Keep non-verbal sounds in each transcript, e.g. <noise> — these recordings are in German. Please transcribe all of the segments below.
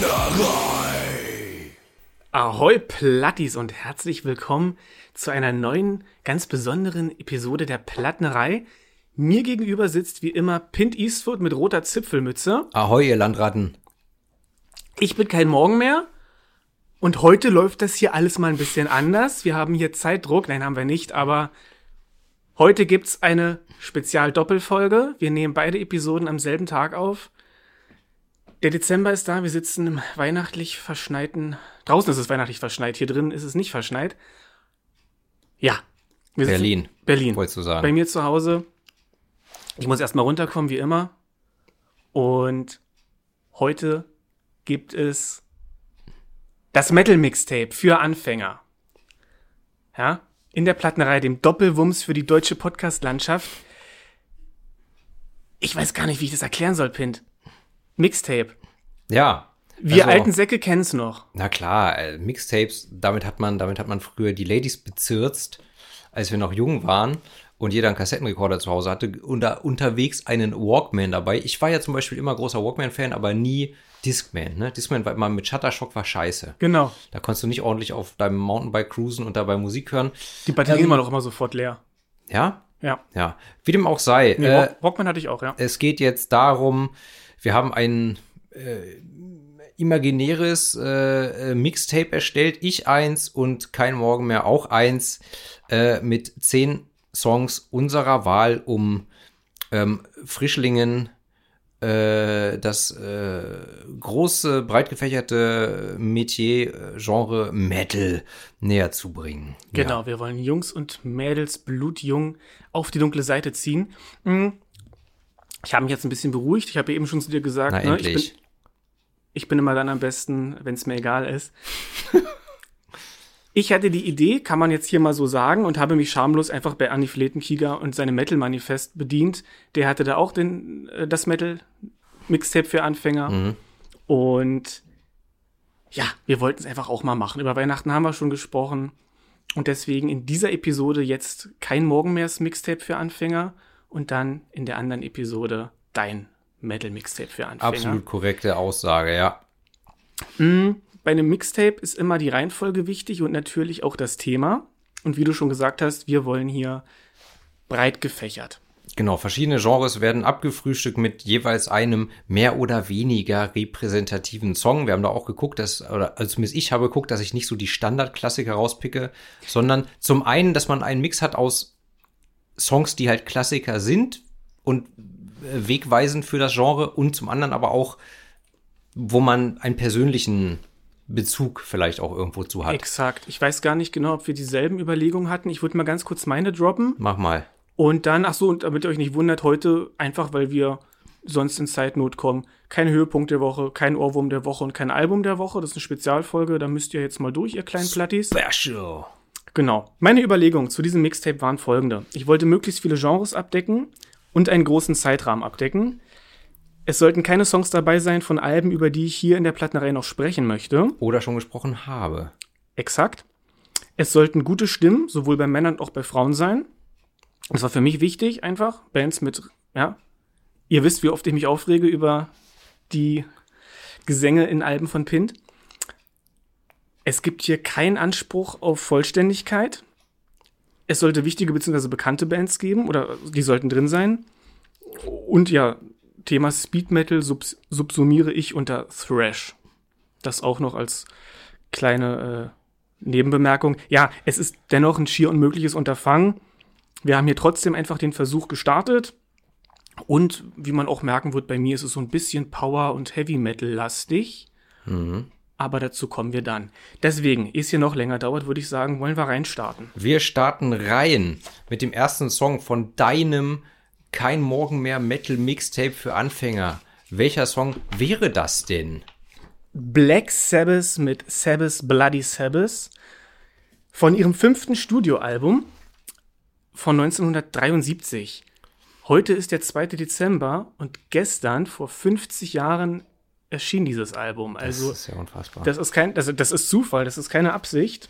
Plattenerei. Ahoi Plattis und herzlich willkommen zu einer neuen, ganz besonderen Episode der Plattenerei. Mir gegenüber sitzt wie immer Pint Eastwood mit roter Zipfelmütze. Ahoi, ihr Landratten. Ich bin kein Morgen mehr. Und heute läuft das hier alles mal ein bisschen anders. Wir haben hier Zeitdruck. Nein, haben wir nicht, aber heute gibt's eine Spezial-Doppelfolge. Wir nehmen beide Episoden am selben Tag auf. Der Dezember ist da. Wir sitzen im weihnachtlich verschneiten. Draußen ist es weihnachtlich verschneit. Hier drin ist es nicht verschneit. Ja. Berlin. Berlin. Wolltest du sagen. Bei mir zu Hause. Ich muss erstmal runterkommen, wie immer. Und heute gibt es das Metal Mixtape für Anfänger. Ja, in der Plattenerei, dem Doppelwumms für die deutsche Podcast-Landschaft. Ich weiß gar nicht, wie ich das erklären soll, Pint. Mixtape. Ja. Wir Also, alten Säcke kennen's noch. Na klar, äh, Mixtapes, damit hat man, damit hat man früher die Ladies bezirzt, als wir noch jung waren und jeder einen Kassettenrekorder zu Hause hatte und da unterwegs einen Walkman dabei. Ich war ja zum Beispiel immer großer Walkman-Fan, aber nie Discman. Ne? Discman war immer mit Shuttershock war scheiße. Genau. Da konntest du nicht ordentlich auf deinem Mountainbike cruisen und dabei Musik hören. Die Batterien Ähm, waren auch immer sofort leer. Ja? Ja. Ja. Wie dem auch sei. Nee, äh, Walk- Walkman hatte ich auch, ja. Es geht jetzt darum, wir haben ein äh, imaginäres äh, äh, Mixtape erstellt, ich eins und kein Morgen mehr auch eins, äh, mit zehn Songs unserer Wahl, um ähm, Frischlingen äh, das äh, große, breit gefächerte Metier, äh, Genre Metal näher zu bringen. Genau, wir wollen Jungs und Mädels blutjung auf die dunkle Seite ziehen. Hm. Ich habe mich jetzt ein bisschen beruhigt. Ich habe ja eben schon zu dir gesagt, Na, ne, ich, bin, ich bin immer dann am besten, wenn es mir egal ist. <laughs> ich hatte die Idee, kann man jetzt hier mal so sagen, und habe mich schamlos einfach bei Anni Fletenkieger und seinem Metal-Manifest bedient. Der hatte da auch den, äh, das Metal-Mixtape für Anfänger. Mhm. Und ja, wir wollten es einfach auch mal machen. Über Weihnachten haben wir schon gesprochen. Und deswegen in dieser Episode jetzt kein Morgen mehr das Mixtape für Anfänger und dann in der anderen Episode dein Metal Mixtape für Anfänger. Absolut korrekte Aussage, ja. Bei einem Mixtape ist immer die Reihenfolge wichtig und natürlich auch das Thema. Und wie du schon gesagt hast, wir wollen hier breit gefächert. Genau, verschiedene Genres werden abgefrühstückt mit jeweils einem mehr oder weniger repräsentativen Song. Wir haben da auch geguckt, dass, oder also zumindest ich habe geguckt, dass ich nicht so die Standardklassiker rauspicke, sondern zum einen, dass man einen Mix hat aus Songs, die halt Klassiker sind und äh, wegweisend für das Genre und zum anderen aber auch, wo man einen persönlichen Bezug vielleicht auch irgendwo zu hat. Exakt. Ich weiß gar nicht genau, ob wir dieselben Überlegungen hatten. Ich würde mal ganz kurz meine droppen. Mach mal. Und dann, ach so, und damit ihr euch nicht wundert, heute einfach, weil wir sonst in Zeitnot kommen, kein Höhepunkt der Woche, kein Ohrwurm der Woche und kein Album der Woche. Das ist eine Spezialfolge, da müsst ihr jetzt mal durch, ihr kleinen Plattis. Special. Genau. Meine Überlegungen zu diesem Mixtape waren folgende. Ich wollte möglichst viele Genres abdecken und einen großen Zeitrahmen abdecken. Es sollten keine Songs dabei sein von Alben, über die ich hier in der Plattenerei noch sprechen möchte. Oder schon gesprochen habe. Exakt. Es sollten gute Stimmen, sowohl bei Männern als auch bei Frauen sein. Das war für mich wichtig, einfach. Bands mit, ja. Ihr wisst, wie oft ich mich aufrege über die Gesänge in Alben von Pint. Es gibt hier keinen Anspruch auf Vollständigkeit. Es sollte wichtige bzw. bekannte Bands geben oder die sollten drin sein. Und ja, Thema Speed Metal subs subsumiere ich unter Thrash. Das auch noch als kleine äh, Nebenbemerkung. Ja, es ist dennoch ein schier unmögliches Unterfangen. Wir haben hier trotzdem einfach den Versuch gestartet. Und wie man auch merken wird, bei mir ist es so ein bisschen Power- und Heavy Metal-lastig. Aber dazu kommen wir dann. Deswegen, ehe es hier noch länger dauert, würde ich sagen, wollen wir reinstarten. Wir starten rein mit dem ersten Song von deinem Kein Morgen mehr Metal Mixtape für Anfänger. Welcher Song wäre das denn? Black Sabbath mit Sabbath Bloody Sabbath von ihrem fünften Studioalbum von 1973. Heute ist der 2. Dezember und gestern, vor 50 Jahren, erschien dieses Album. Also, das ist ja unfassbar. das ist kein, das, das ist Zufall, das ist keine Absicht,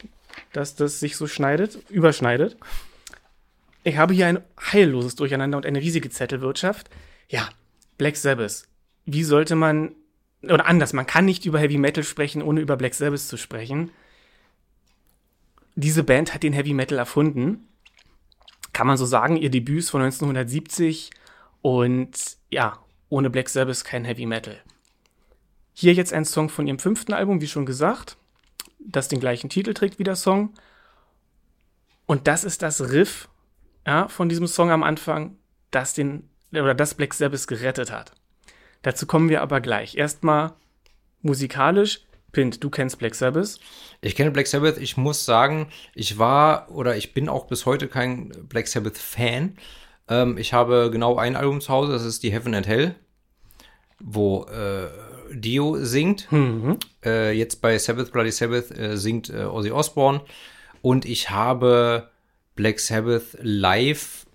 dass das sich so schneidet, überschneidet. Ich habe hier ein heilloses Durcheinander und eine riesige Zettelwirtschaft. Ja, Black Sabbath. Wie sollte man oder anders, man kann nicht über Heavy Metal sprechen, ohne über Black Sabbath zu sprechen. Diese Band hat den Heavy Metal erfunden. Kann man so sagen, ihr Debüt ist von 1970 und ja, ohne Black Sabbath kein Heavy Metal. Hier jetzt ein Song von ihrem fünften Album, wie schon gesagt, das den gleichen Titel trägt wie der Song. Und das ist das Riff ja, von diesem Song am Anfang, das den oder das Black Sabbath gerettet hat. Dazu kommen wir aber gleich. Erstmal musikalisch. Pint, du kennst Black Sabbath. Ich kenne Black Sabbath. Ich muss sagen, ich war oder ich bin auch bis heute kein Black Sabbath-Fan. Ähm, ich habe genau ein Album zu Hause, das ist die Heaven and Hell, wo äh, Dio singt. Mhm. Äh, jetzt bei Sabbath Bloody Sabbath äh, singt äh, Ozzy Osbourne. Und ich habe Black Sabbath live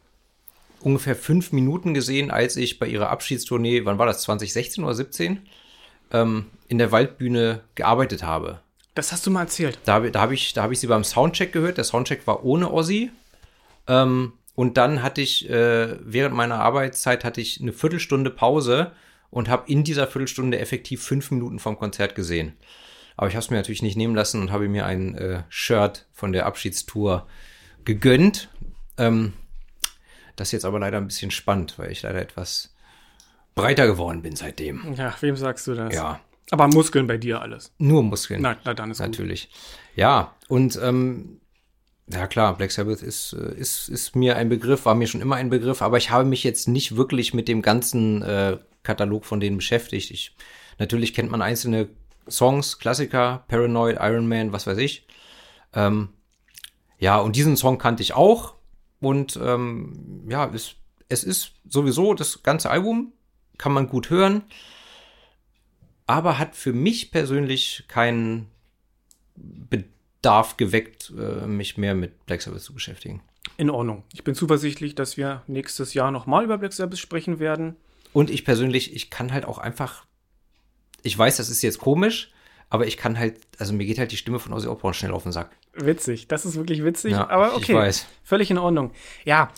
ungefähr fünf Minuten gesehen, als ich bei ihrer Abschiedstournee, wann war das, 2016 oder 17, ähm, in der Waldbühne gearbeitet habe. Das hast du mal erzählt. Da, da habe ich, hab ich sie beim Soundcheck gehört. Der Soundcheck war ohne Ozzy. Ähm, und dann hatte ich, äh, während meiner Arbeitszeit hatte ich eine Viertelstunde Pause und habe in dieser Viertelstunde effektiv fünf Minuten vom Konzert gesehen. Aber ich habe es mir natürlich nicht nehmen lassen und habe mir ein äh, Shirt von der Abschiedstour gegönnt. Ähm, das ist jetzt aber leider ein bisschen spannend, weil ich leider etwas breiter geworden bin seitdem. Ja, wem sagst du das? Ja. Aber Muskeln bei dir alles. Nur Muskeln. Na, na dann ist Natürlich. Gut. Ja, und ähm, ja klar, Black Sabbath ist, äh, ist, ist mir ein Begriff, war mir schon immer ein Begriff, aber ich habe mich jetzt nicht wirklich mit dem ganzen äh, Katalog von denen beschäftigt. Ich, natürlich kennt man einzelne Songs, Klassiker, Paranoid, Iron Man, was weiß ich. Ähm, ja, und diesen Song kannte ich auch. Und ähm, ja, es, es ist sowieso das ganze Album, kann man gut hören, aber hat für mich persönlich keinen Bedarf geweckt, äh, mich mehr mit Black Sabbath zu beschäftigen. In Ordnung. Ich bin zuversichtlich, dass wir nächstes Jahr nochmal über Black Sabbath sprechen werden. Und ich persönlich, ich kann halt auch einfach, ich weiß, das ist jetzt komisch, aber ich kann halt, also mir geht halt die Stimme von Ozzy Osbourne schnell auf den Sack. Witzig, das ist wirklich witzig, Ja, aber okay. Völlig in Ordnung. Ja,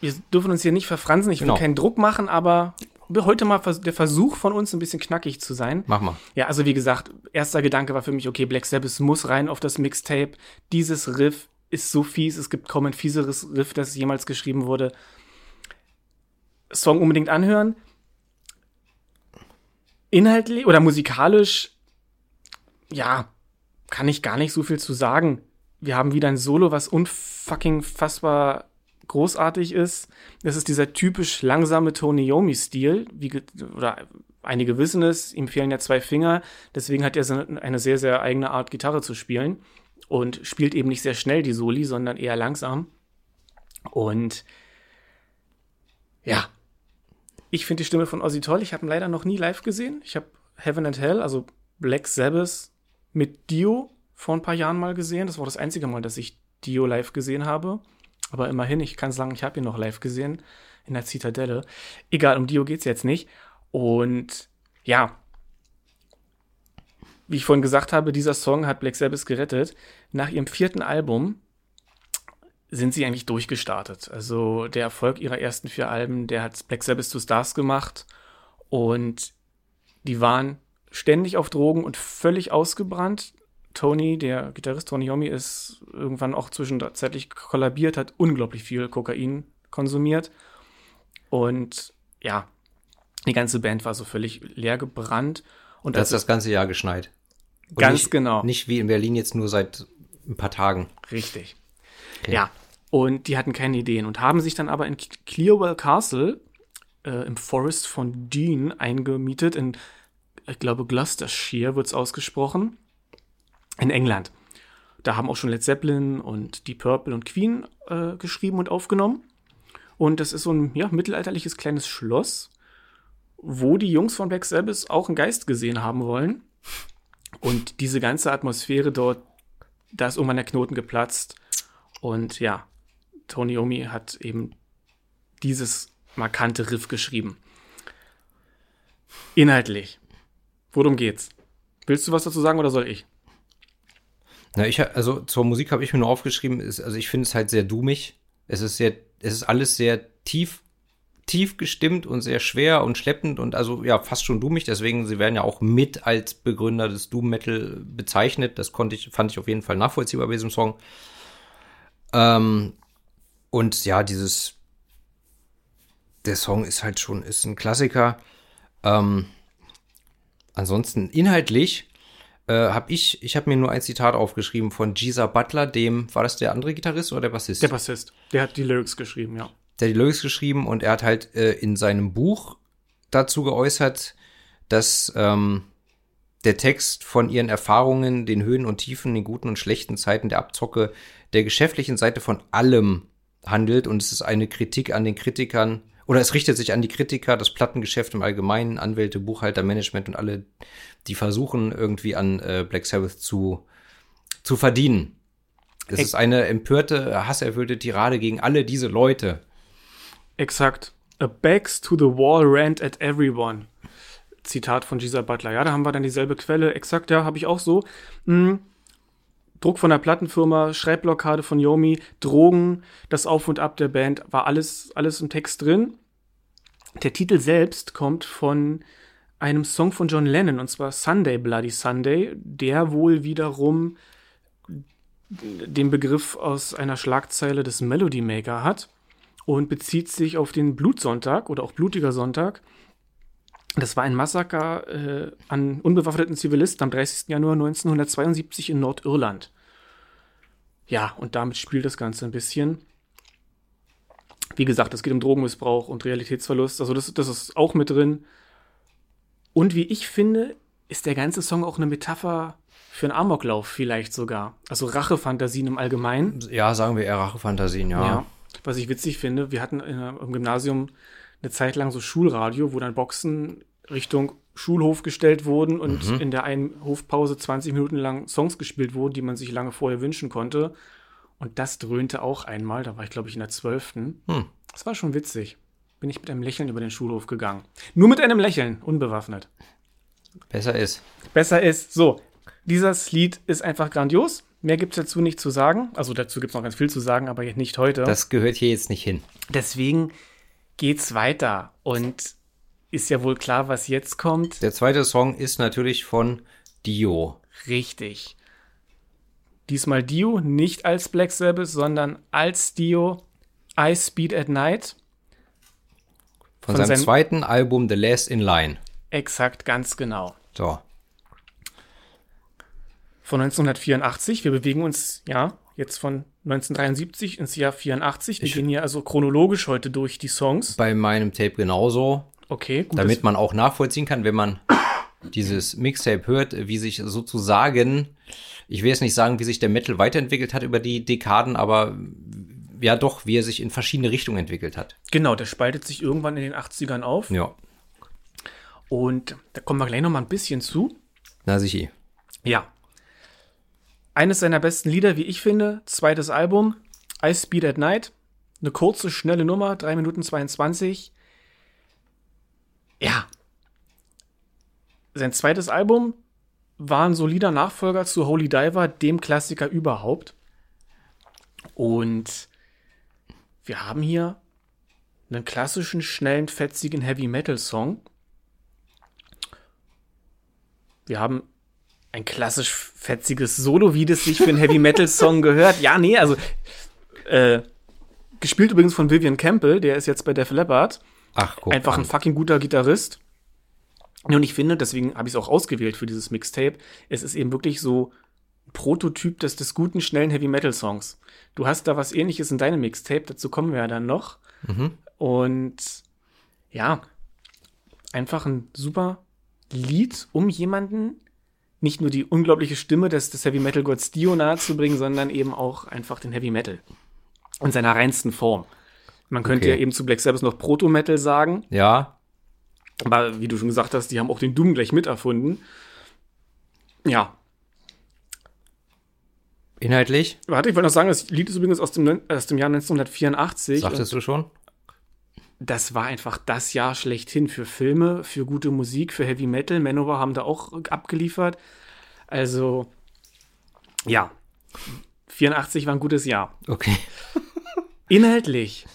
wir dürfen uns hier nicht verfransen, ich will Genau. keinen Druck machen, aber heute mal der Versuch von uns, ein bisschen knackig zu sein. Mach mal. Ja, also wie gesagt, erster Gedanke war für mich, okay, Black Sabbath muss rein auf das Mixtape. Dieses Riff ist so fies, es gibt kaum ein fieseres Riff, das jemals geschrieben wurde. Song unbedingt anhören. Inhaltlich oder musikalisch, ja, kann ich gar nicht so viel zu sagen. Wir haben wieder ein Solo, was unfucking fassbar großartig ist. Das ist dieser typisch langsame Tony Yomi-Stil, oder einige wissen es, ihm fehlen ja zwei Finger, deswegen hat er eine sehr, sehr eigene Art, Gitarre zu spielen und spielt eben nicht sehr schnell die Soli, sondern eher langsam. Und ja, ich finde die Stimme von Ozzy toll. Ich habe ihn leider noch nie live gesehen. Ich habe Heaven and Hell, also Black Sabbath, mit Dio vor ein paar Jahren mal gesehen. Das war das einzige Mal, dass ich Dio live gesehen habe. Aber immerhin, ich kann sagen, ich habe ihn noch live gesehen in der Zitadelle. Egal, um Dio geht's jetzt nicht. Und ja, wie ich vorhin gesagt habe, dieser Song hat Black Sabbath gerettet. Nach ihrem vierten Album sind sie eigentlich durchgestartet. Also der Erfolg ihrer ersten vier Alben, der hat Black Sabbath zu Stars gemacht und die waren ständig auf Drogen und völlig ausgebrannt. Tony, der Gitarrist Tony Yomi, ist irgendwann auch zwischenzeitlich kollabiert, hat unglaublich viel Kokain konsumiert und ja, die ganze Band war so völlig leer gebrannt und Das ist als das ganze Jahr geschneit. Und Ganz nicht, genau. Nicht wie in Berlin jetzt nur seit ein paar Tagen. Richtig. Okay. Ja. Und die hatten keine Ideen und haben sich dann aber in Clearwell Castle äh, im Forest von Dean eingemietet. In, ich glaube, Gloucestershire wird es ausgesprochen. In England. Da haben auch schon Led Zeppelin und die Purple und Queen äh, geschrieben und aufgenommen. Und das ist so ein ja, mittelalterliches kleines Schloss, wo die Jungs von Black Sabbath auch einen Geist gesehen haben wollen. Und diese ganze Atmosphäre dort, da ist irgendwann der Knoten geplatzt. Und ja, Tony Yomi hat eben dieses markante Riff geschrieben. Inhaltlich. Worum geht's? Willst du was dazu sagen oder soll ich? Na, ich, also zur Musik habe ich mir nur aufgeschrieben, ist, also ich finde es halt sehr dummig. Es ist sehr, es ist alles sehr tief, tief gestimmt und sehr schwer und schleppend und also ja fast schon doomig. Deswegen, sie werden ja auch mit als Begründer des Doom Metal bezeichnet. Das konnte ich, fand ich auf jeden Fall nachvollziehbar bei diesem Song. Ähm, und ja, dieses, der Song ist halt schon, ist ein Klassiker. Ähm, ansonsten inhaltlich äh, habe ich, ich habe mir nur ein Zitat aufgeschrieben von Gisa Butler, dem, war das der andere Gitarrist oder der Bassist? Der Bassist. Der hat die Lyrics geschrieben, ja. Der hat die Lyrics geschrieben und er hat halt äh, in seinem Buch dazu geäußert, dass ähm, der Text von ihren Erfahrungen, den Höhen und Tiefen, den guten und schlechten Zeiten der Abzocke, der geschäftlichen Seite von allem handelt und es ist eine Kritik an den Kritikern oder es richtet sich an die Kritiker, das Plattengeschäft im Allgemeinen, Anwälte, Buchhalter, Management und alle, die versuchen irgendwie an äh, Black Sabbath zu, zu verdienen. Es ist eine empörte, hasserfüllte Tirade gegen alle diese Leute. Exakt. A backs to the wall rant at everyone. Zitat von Gisa Butler. Ja, da haben wir dann dieselbe Quelle. Exakt, ja, habe ich auch so. Hm. Druck von der Plattenfirma, Schreibblockade von Yomi, Drogen, das Auf und Ab der Band, war alles, alles im Text drin. Der Titel selbst kommt von einem Song von John Lennon, und zwar Sunday Bloody Sunday, der wohl wiederum den Begriff aus einer Schlagzeile des Melody Maker hat und bezieht sich auf den Blutsonntag oder auch Blutiger Sonntag. Das war ein Massaker äh, an unbewaffneten Zivilisten am 30. Januar 1972 in Nordirland. Ja, und damit spielt das Ganze ein bisschen. Wie gesagt, es geht um Drogenmissbrauch und Realitätsverlust. Also das, das ist auch mit drin. Und wie ich finde, ist der ganze Song auch eine Metapher für einen Amoklauf vielleicht sogar. Also Rachefantasien im Allgemeinen. Ja, sagen wir eher Rachefantasien, ja. ja was ich witzig finde, wir hatten im Gymnasium eine Zeit lang so Schulradio, wo dann Boxen Richtung Schulhof gestellt wurden und mhm. in der einen Hofpause 20 Minuten lang Songs gespielt wurden, die man sich lange vorher wünschen konnte. Und das dröhnte auch einmal, da war ich glaube ich in der 12. Hm. Das war schon witzig. Bin ich mit einem Lächeln über den Schulhof gegangen. Nur mit einem Lächeln, unbewaffnet. Besser ist. Besser ist. So, dieses Lied ist einfach grandios. Mehr gibt es dazu nicht zu sagen. Also dazu gibt es noch ganz viel zu sagen, aber nicht heute. Das gehört hier jetzt nicht hin. Deswegen geht's weiter. Und ist ja wohl klar, was jetzt kommt. Der zweite Song ist natürlich von Dio. Richtig. Diesmal Dio, nicht als Black Sabbath, sondern als Dio I Speed at Night. Von, von seinem, seinem zweiten Album The Last in Line. Exakt, ganz genau. So von 1984. Wir bewegen uns ja jetzt von 1973 ins Jahr 84. Wir ich gehen hier also chronologisch heute durch die Songs. Bei meinem Tape genauso. Okay, gut. Damit man auch nachvollziehen kann, wenn man dieses Mixtape hört, wie sich sozusagen, ich will jetzt nicht sagen, wie sich der Metal weiterentwickelt hat über die Dekaden, aber ja doch, wie er sich in verschiedene Richtungen entwickelt hat. Genau, der spaltet sich irgendwann in den 80ern auf. Ja. Und da kommen wir gleich noch mal ein bisschen zu. Na sicher. Ja, eines seiner besten Lieder, wie ich finde, zweites Album, I Speed at Night. Eine kurze, schnelle Nummer, 3 Minuten 22. Ja. Sein zweites Album war ein solider Nachfolger zu Holy Diver, dem Klassiker überhaupt. Und wir haben hier einen klassischen, schnellen, fetzigen Heavy Metal Song. Wir haben ein klassisch fetziges Solo, wie das sich für einen Heavy Metal Song <laughs> gehört. Ja, nee, also äh, gespielt übrigens von Vivian Campbell, der ist jetzt bei Def Leppard. Ach, guck Einfach an. ein fucking guter Gitarrist. Und ich finde, deswegen habe ich es auch ausgewählt für dieses Mixtape. Es ist eben wirklich so ein Prototyp des, des guten, schnellen Heavy Metal Songs. Du hast da was ähnliches in deinem Mixtape, dazu kommen wir ja dann noch. Mhm. Und ja, einfach ein super Lied, um jemanden nicht nur die unglaubliche Stimme des, des Heavy Metal Gods Dio nahezubringen, sondern eben auch einfach den Heavy Metal. In seiner reinsten Form. Man könnte okay. ja eben zu Black Sabbath noch Proto-Metal sagen. Ja. Aber wie du schon gesagt hast, die haben auch den Doom gleich miterfunden. Ja. Inhaltlich? Warte, ich wollte noch sagen, das Lied ist übrigens aus dem, aus dem Jahr 1984. Sagtest du schon? Das war einfach das Jahr schlechthin für Filme, für gute Musik, für Heavy Metal. Manowar haben da auch abgeliefert. Also, ja, 84 war ein gutes Jahr. Okay. <laughs> Inhaltlich.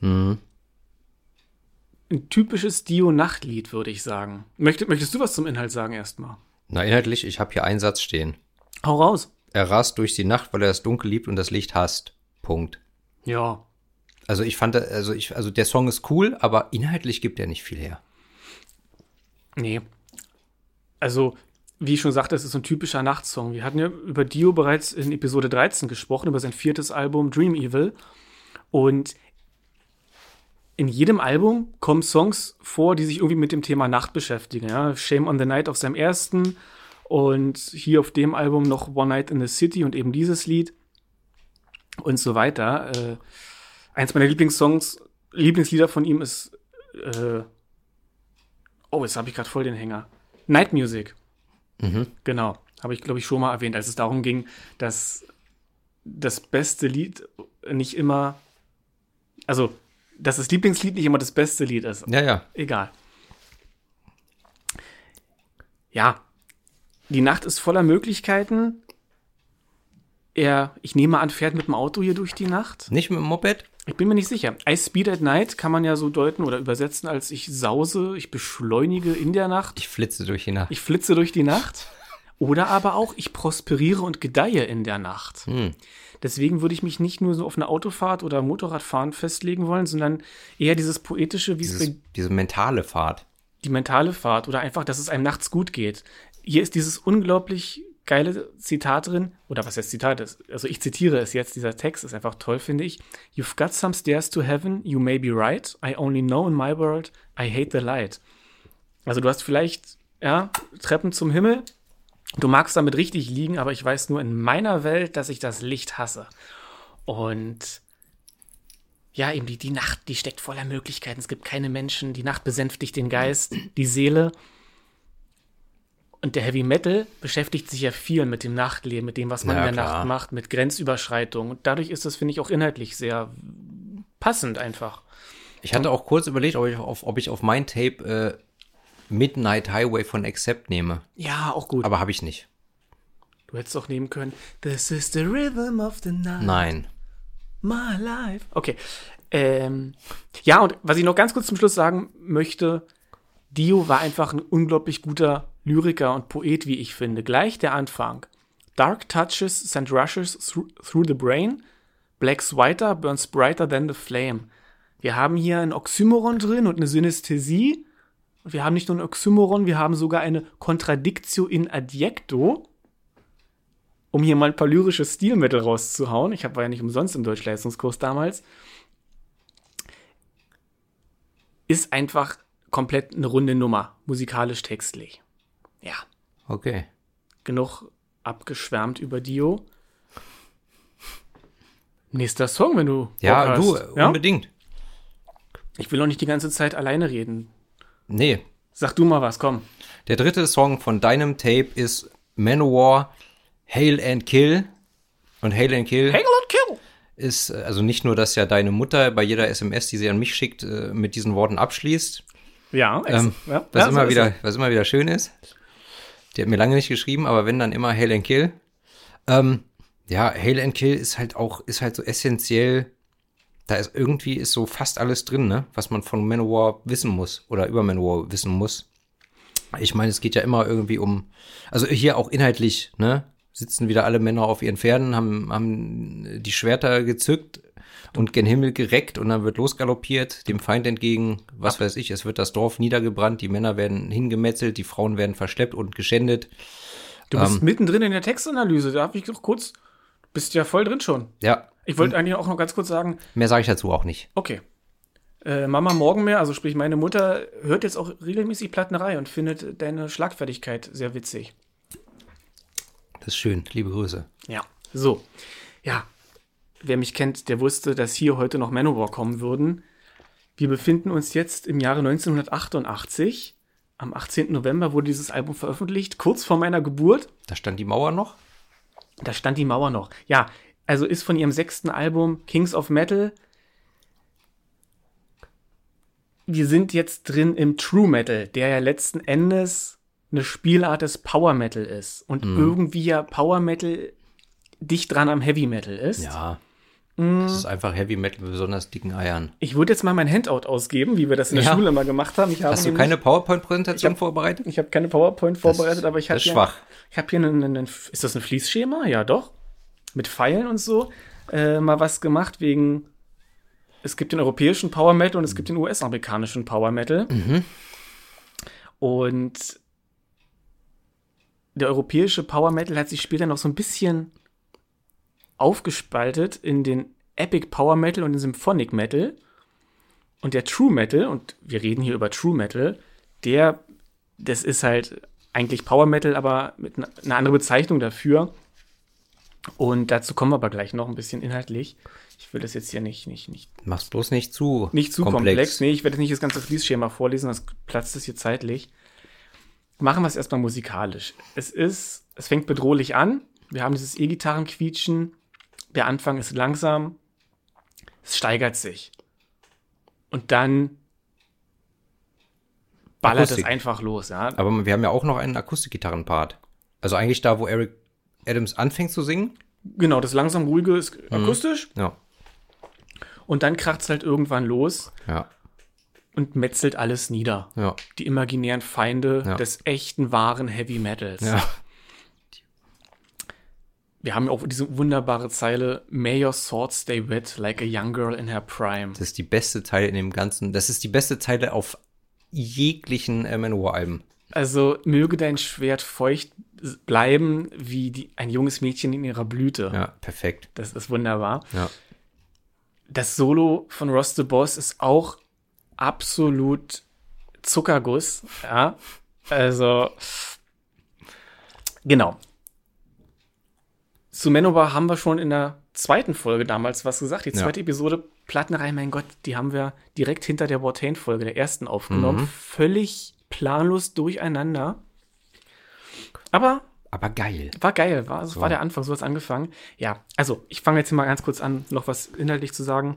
Mhm. ein typisches Dio-Nachtlied, würde ich sagen. Möchtest, möchtest du was zum Inhalt sagen erstmal? Na, inhaltlich, ich habe hier einen Satz stehen. Hau raus. Er rast durch die Nacht, weil er das Dunkel liebt und das Licht hasst. Punkt. Ja. Also ich fand, also ich, also der Song ist cool, aber inhaltlich gibt er nicht viel her. Nee. Also, wie ich schon sagte, es ist so ein typischer Nachtsong. Wir hatten ja über Dio bereits in Episode 13 gesprochen, über sein viertes Album Dream Evil. Und in jedem Album kommen Songs vor, die sich irgendwie mit dem Thema Nacht beschäftigen. Ja? Shame on the Night auf seinem ersten und hier auf dem Album noch One Night in the City und eben dieses Lied und so weiter. Äh, eins meiner Lieblingssongs, Lieblingslieder von ihm ist äh, Oh, jetzt habe ich gerade voll den Hänger. Night Music. Mhm. Genau. Habe ich, glaube ich, schon mal erwähnt, als es darum ging, dass das beste Lied nicht immer, also, dass das Lieblingslied nicht immer das beste Lied ist. Ja, ja. Egal. Ja. Die Nacht ist voller Möglichkeiten. Er, ich nehme an, fährt mit dem Auto hier durch die Nacht. Nicht mit dem Moped? Ich bin mir nicht sicher. I speed at night kann man ja so deuten oder übersetzen als ich sause, ich beschleunige in der Nacht, Ich flitze durch die Nacht. ich flitze durch die Nacht. Oder aber auch, ich prosperiere und gedeihe in der Nacht. Hm. Deswegen würde ich mich nicht nur so auf eine Autofahrt oder Motorradfahren festlegen wollen, sondern eher dieses poetische, wie es Dieses, bei diese mentale Fahrt. die mentale Fahrt oder einfach, dass es einem nachts gut geht. Hier ist dieses unglaublich geile Zitat drin, oder was heißt Zitat ist, also ich zitiere es jetzt, dieser Text ist einfach toll, finde ich. You've got some stairs to heaven, you may be right, I only know in my world, I hate the light. Also du hast vielleicht, ja, Treppen zum Himmel, du magst damit richtig liegen, aber ich weiß nur in meiner Welt, dass ich das Licht hasse. Und ja, eben die, die Nacht, die steckt voller Möglichkeiten. Es gibt keine Menschen. Die Nacht besänftigt den Geist, die Seele. Und der Heavy Metal beschäftigt sich ja viel mit dem Nachtleben, mit dem, was man Ja, in der klar. Nacht macht, mit Grenzüberschreitung. Und dadurch ist das, finde ich, auch inhaltlich sehr passend einfach. Ich hatte auch kurz überlegt, ob ich auf, ob ich auf mein Tape äh, Midnight Highway von Accept nehme. Ja, auch gut. Aber habe ich nicht. du hättest auch nehmen können. This is the rhythm of the night. Nein. My life. Okay. Ähm, ja, und was ich noch ganz kurz zum Schluss sagen möchte, Dio war einfach ein unglaublich guter Lyriker und Poet, wie ich finde. Gleich der Anfang. Dark touches send rushes through, the brain. Black whiter burns brighter than the flame. Wir haben hier ein Oxymoron drin und eine Synästhesie. Wir haben nicht nur ein Oxymoron, wir haben sogar eine Contradictio in adjecto um hier mal ein paar lyrische Stilmittel rauszuhauen. Ich war ja nicht umsonst im Deutschleistungskurs damals. Ist einfach komplett eine runde Nummer, musikalisch textlich. Ja, Okay. genug abgeschwärmt über Dio. Nächster Song, wenn du Ja, du, ja? unbedingt. Ich will auch nicht die ganze Zeit alleine reden. Nee. Sag du mal was, komm. Der dritte Song von deinem Tape ist Manowar Hail and Kill. Und Hail and Kill Hagel und Kill! ist äh, also nicht nur, dass ja deine Mutter bei jeder SMS, die sie an mich schickt, äh, mit diesen Worten abschließt, Ja, ähm, ja, was ja, immer so wieder, was immer wieder schön ist. Die hat mir lange nicht geschrieben, aber wenn dann immer Hail and Kill. Ähm, ja, Hail and Kill ist halt auch, ist halt so essentiell. Da ist irgendwie ist so fast alles drin, ne, was man von Manowar wissen muss oder über Manowar wissen muss. Ich meine, es geht ja immer irgendwie um, also hier auch inhaltlich, ne, sitzen wieder alle Männer auf ihren Pferden, haben, haben die Schwerter gezückt und gen Himmel gereckt und dann wird losgaloppiert, dem Feind entgegen, was weiß ich, es wird das Dorf niedergebrannt, die Männer werden hingemetzelt, die Frauen werden verschleppt und geschändet. Du ähm, bist mittendrin in der Textanalyse. Darf ich noch kurz? Du bist ja voll drin schon. Ja, Ich wollte eigentlich auch noch ganz kurz sagen, mehr sage ich dazu auch nicht. Okay. Äh, Mama Morgenmeer, also sprich meine Mutter, hört jetzt auch regelmäßig Plattenerei und findet deine Schlagfertigkeit sehr witzig. Das ist schön, liebe Grüße. Ja. So. Ja. Wer mich kennt, der wusste, dass hier heute noch Manowar kommen würden. Wir befinden uns jetzt im Jahre 1988. Am 18. November wurde dieses Album veröffentlicht, kurz vor meiner Geburt. Da stand die Mauer noch. Da stand die Mauer noch. Ja, also ist von ihrem sechsten Album Kings of Metal. Wir sind jetzt drin im True Metal, der ja letzten Endes eine Spielart des Power Metal ist und irgendwie ja Power Metal dicht dran am Heavy Metal ist. Ja, Das ist einfach Heavy Metal mit besonders dicken Eiern. Ich würde jetzt mal mein Handout ausgeben, wie wir das in der Ja. Schule immer gemacht haben. Ich habe Hast du keine PowerPoint-Präsentation vorbereitet? Ich habe keine PowerPoint vorbereitet, aber ich habe das hier, schwach. ich habe hier einen, einen, ist das ein Fließschema? Ja, doch. Mit Pfeilen und so äh, mal was gemacht wegen es gibt den europäischen Power Metal und es gibt den US-amerikanischen Power Metal. Und der europäische Power Metal hat sich später noch so ein bisschen aufgespaltet in den Epic Power Metal und den Symphonic Metal. Und der True Metal, und wir reden hier über True Metal, der, das ist halt eigentlich Power Metal, aber mit einer eine andere Bezeichnung dafür. Und dazu kommen wir aber gleich noch ein bisschen inhaltlich. Ich will das jetzt hier nicht, nicht, nicht, Mach's bloß nicht zu nicht zu komplex. Nee, ich werde nicht das ganze Fließschema vorlesen, das platzt es hier zeitlich. Machen wir es erstmal musikalisch. Es ist, es fängt bedrohlich an. Wir haben dieses E-Gitarrenquietschen. Der Anfang ist langsam. Es steigert sich. Und dann ballert Akustik. es einfach los, ja. Aber wir haben ja auch noch einen Akustikgitarrenpart. Also eigentlich da, wo Eric Adams anfängt zu singen. Genau, das langsam ruhige ist Mhm. akustisch. Ja. Und dann kracht es halt irgendwann los Ja. und metzelt alles nieder. Ja. Die imaginären Feinde Ja. des echten, wahren Heavy Metals. Ja. Wir haben ja auch diese wunderbare Zeile, May your sword stay wet like a young girl in her prime. Das ist die beste Zeile in dem Ganzen. Das ist die beste Zeile auf jeglichen äh, Manowar-Alben. Also möge dein Schwert feucht bleiben wie die, ein junges Mädchen in ihrer Blüte. Ja, perfekt. Das ist wunderbar. Ja. Das Solo von Ross the Boss ist auch absolut Zuckerguss. Ja, also genau. Zu Manowar haben wir schon in der zweiten Folge damals was gesagt. Die Ja. zweite Episode Plattenreihe, mein Gott, die haben wir direkt hinter der Wartain-Folge, der ersten, aufgenommen. Völlig planlos durcheinander. Aber Aber geil. war geil, war, so. war der Anfang, so hat es angefangen. Ja, also ich fange jetzt hier mal ganz kurz an, noch was inhaltlich zu sagen.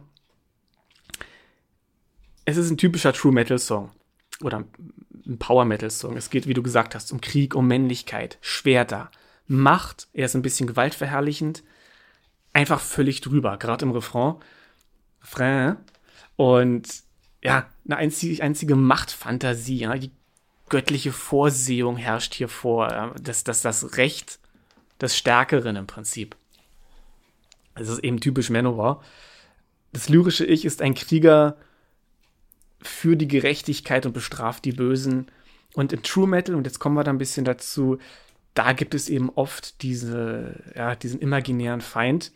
Es ist ein typischer True Metal Song oder ein Power Metal Song. Es geht, wie du gesagt hast, um Krieg, um Männlichkeit, Schwerter, Macht. Er ist ein bisschen gewaltverherrlichend, einfach völlig drüber, gerade im Refrain. Refrain. Und ja, eine einzige, einzige Machtfantasie, ja, die göttliche Vorsehung herrscht hier vor. ja, Das, das, das Recht des Stärkeren im Prinzip. Das ist eben typisch Manowar. Das lyrische Ich ist ein Krieger für die Gerechtigkeit und bestraft die Bösen. Und im True Metal, und jetzt kommen wir da ein bisschen dazu, da gibt es eben oft diese, ja, diesen imaginären Feind,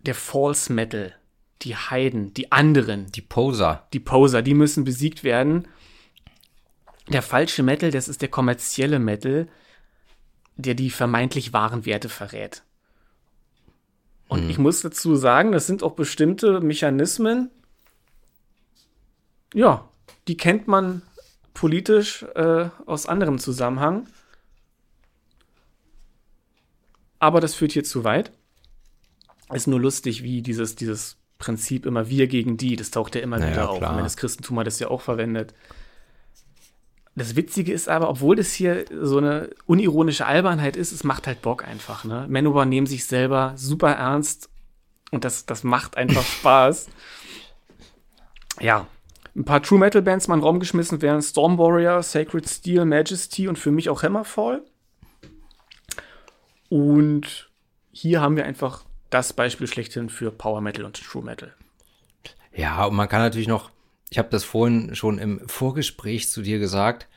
der False Metal, die Heiden, die anderen, Die Poser. die Poser, die müssen besiegt werden. Der falsche Metal, das ist der kommerzielle Metal, der die vermeintlich wahren Werte verrät. Und ich muss dazu sagen, das sind auch bestimmte Mechanismen, ja, die kennt man politisch äh, aus anderem Zusammenhang. Aber das führt hier zu weit. Ist nur lustig, wie dieses, dieses Prinzip immer wir gegen die, das taucht ja immer Naja, wieder auf. klar. Meine, das Christentum hat das ja auch verwendet. Das Witzige ist aber, obwohl das hier so eine unironische Albernheit ist, es macht halt Bock einfach. Ne? Manowar nehmen sich selber super ernst und das, das macht einfach <laughs> Spaß. Ja, ein paar True Metal Bands mal in den Raum geschmissen wären Storm Warrior, Sacred Steel, Majesty und für mich auch Hammerfall. Und hier haben wir einfach das Beispiel schlechthin für Power Metal und True Metal. Ja, und man kann natürlich noch, ich habe das vorhin schon im Vorgespräch zu dir gesagt,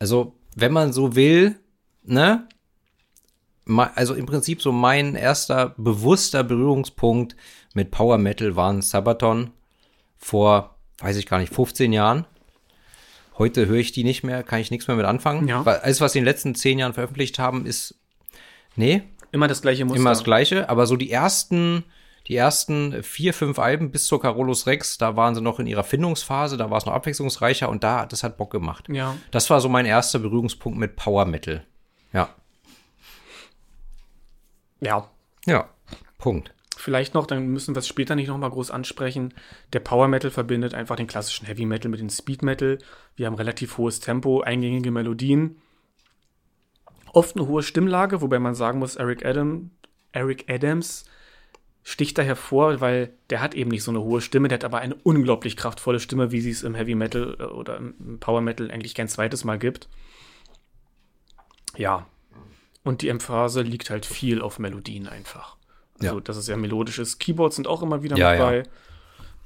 also wenn man so will, ne, also im Prinzip so mein erster bewusster Berührungspunkt mit Power Metal waren Sabaton vor, weiß ich gar nicht, 15 Jahren. Heute höre ich die nicht mehr, kann ich nichts mehr mit anfangen. Ja. Weil alles, was sie in den letzten zehn Jahren veröffentlicht haben, ist, nee, Immer das gleiche Muster. immer das Gleiche, aber so die ersten, die ersten vier, fünf Alben bis zur Carolus Rex, da waren sie noch in ihrer Findungsphase, da war es noch abwechslungsreicher und da, das hat Bock gemacht. Ja. Das war so mein erster Berührungspunkt mit Power Metal. Ja. Ja. Ja. Punkt. Vielleicht noch, dann müssen wir es später nicht nochmal groß ansprechen. Der Power Metal verbindet einfach den klassischen Heavy Metal mit dem Speed Metal. Wir haben relativ hohes Tempo, eingängige Melodien. Oft eine hohe Stimmlage, wobei man sagen muss, Eric, Adam, Eric Adams sticht da hervor, weil der hat eben nicht so eine hohe Stimme, der hat aber eine unglaublich kraftvolle Stimme, wie sie es im Heavy Metal äh, oder im Power Metal eigentlich kein zweites Mal gibt. Ja. Und die Emphase liegt halt viel auf Melodien einfach. Also, Ja. dass es ja melodisch ist. Keyboards sind auch immer wieder Ja, mit ja. bei.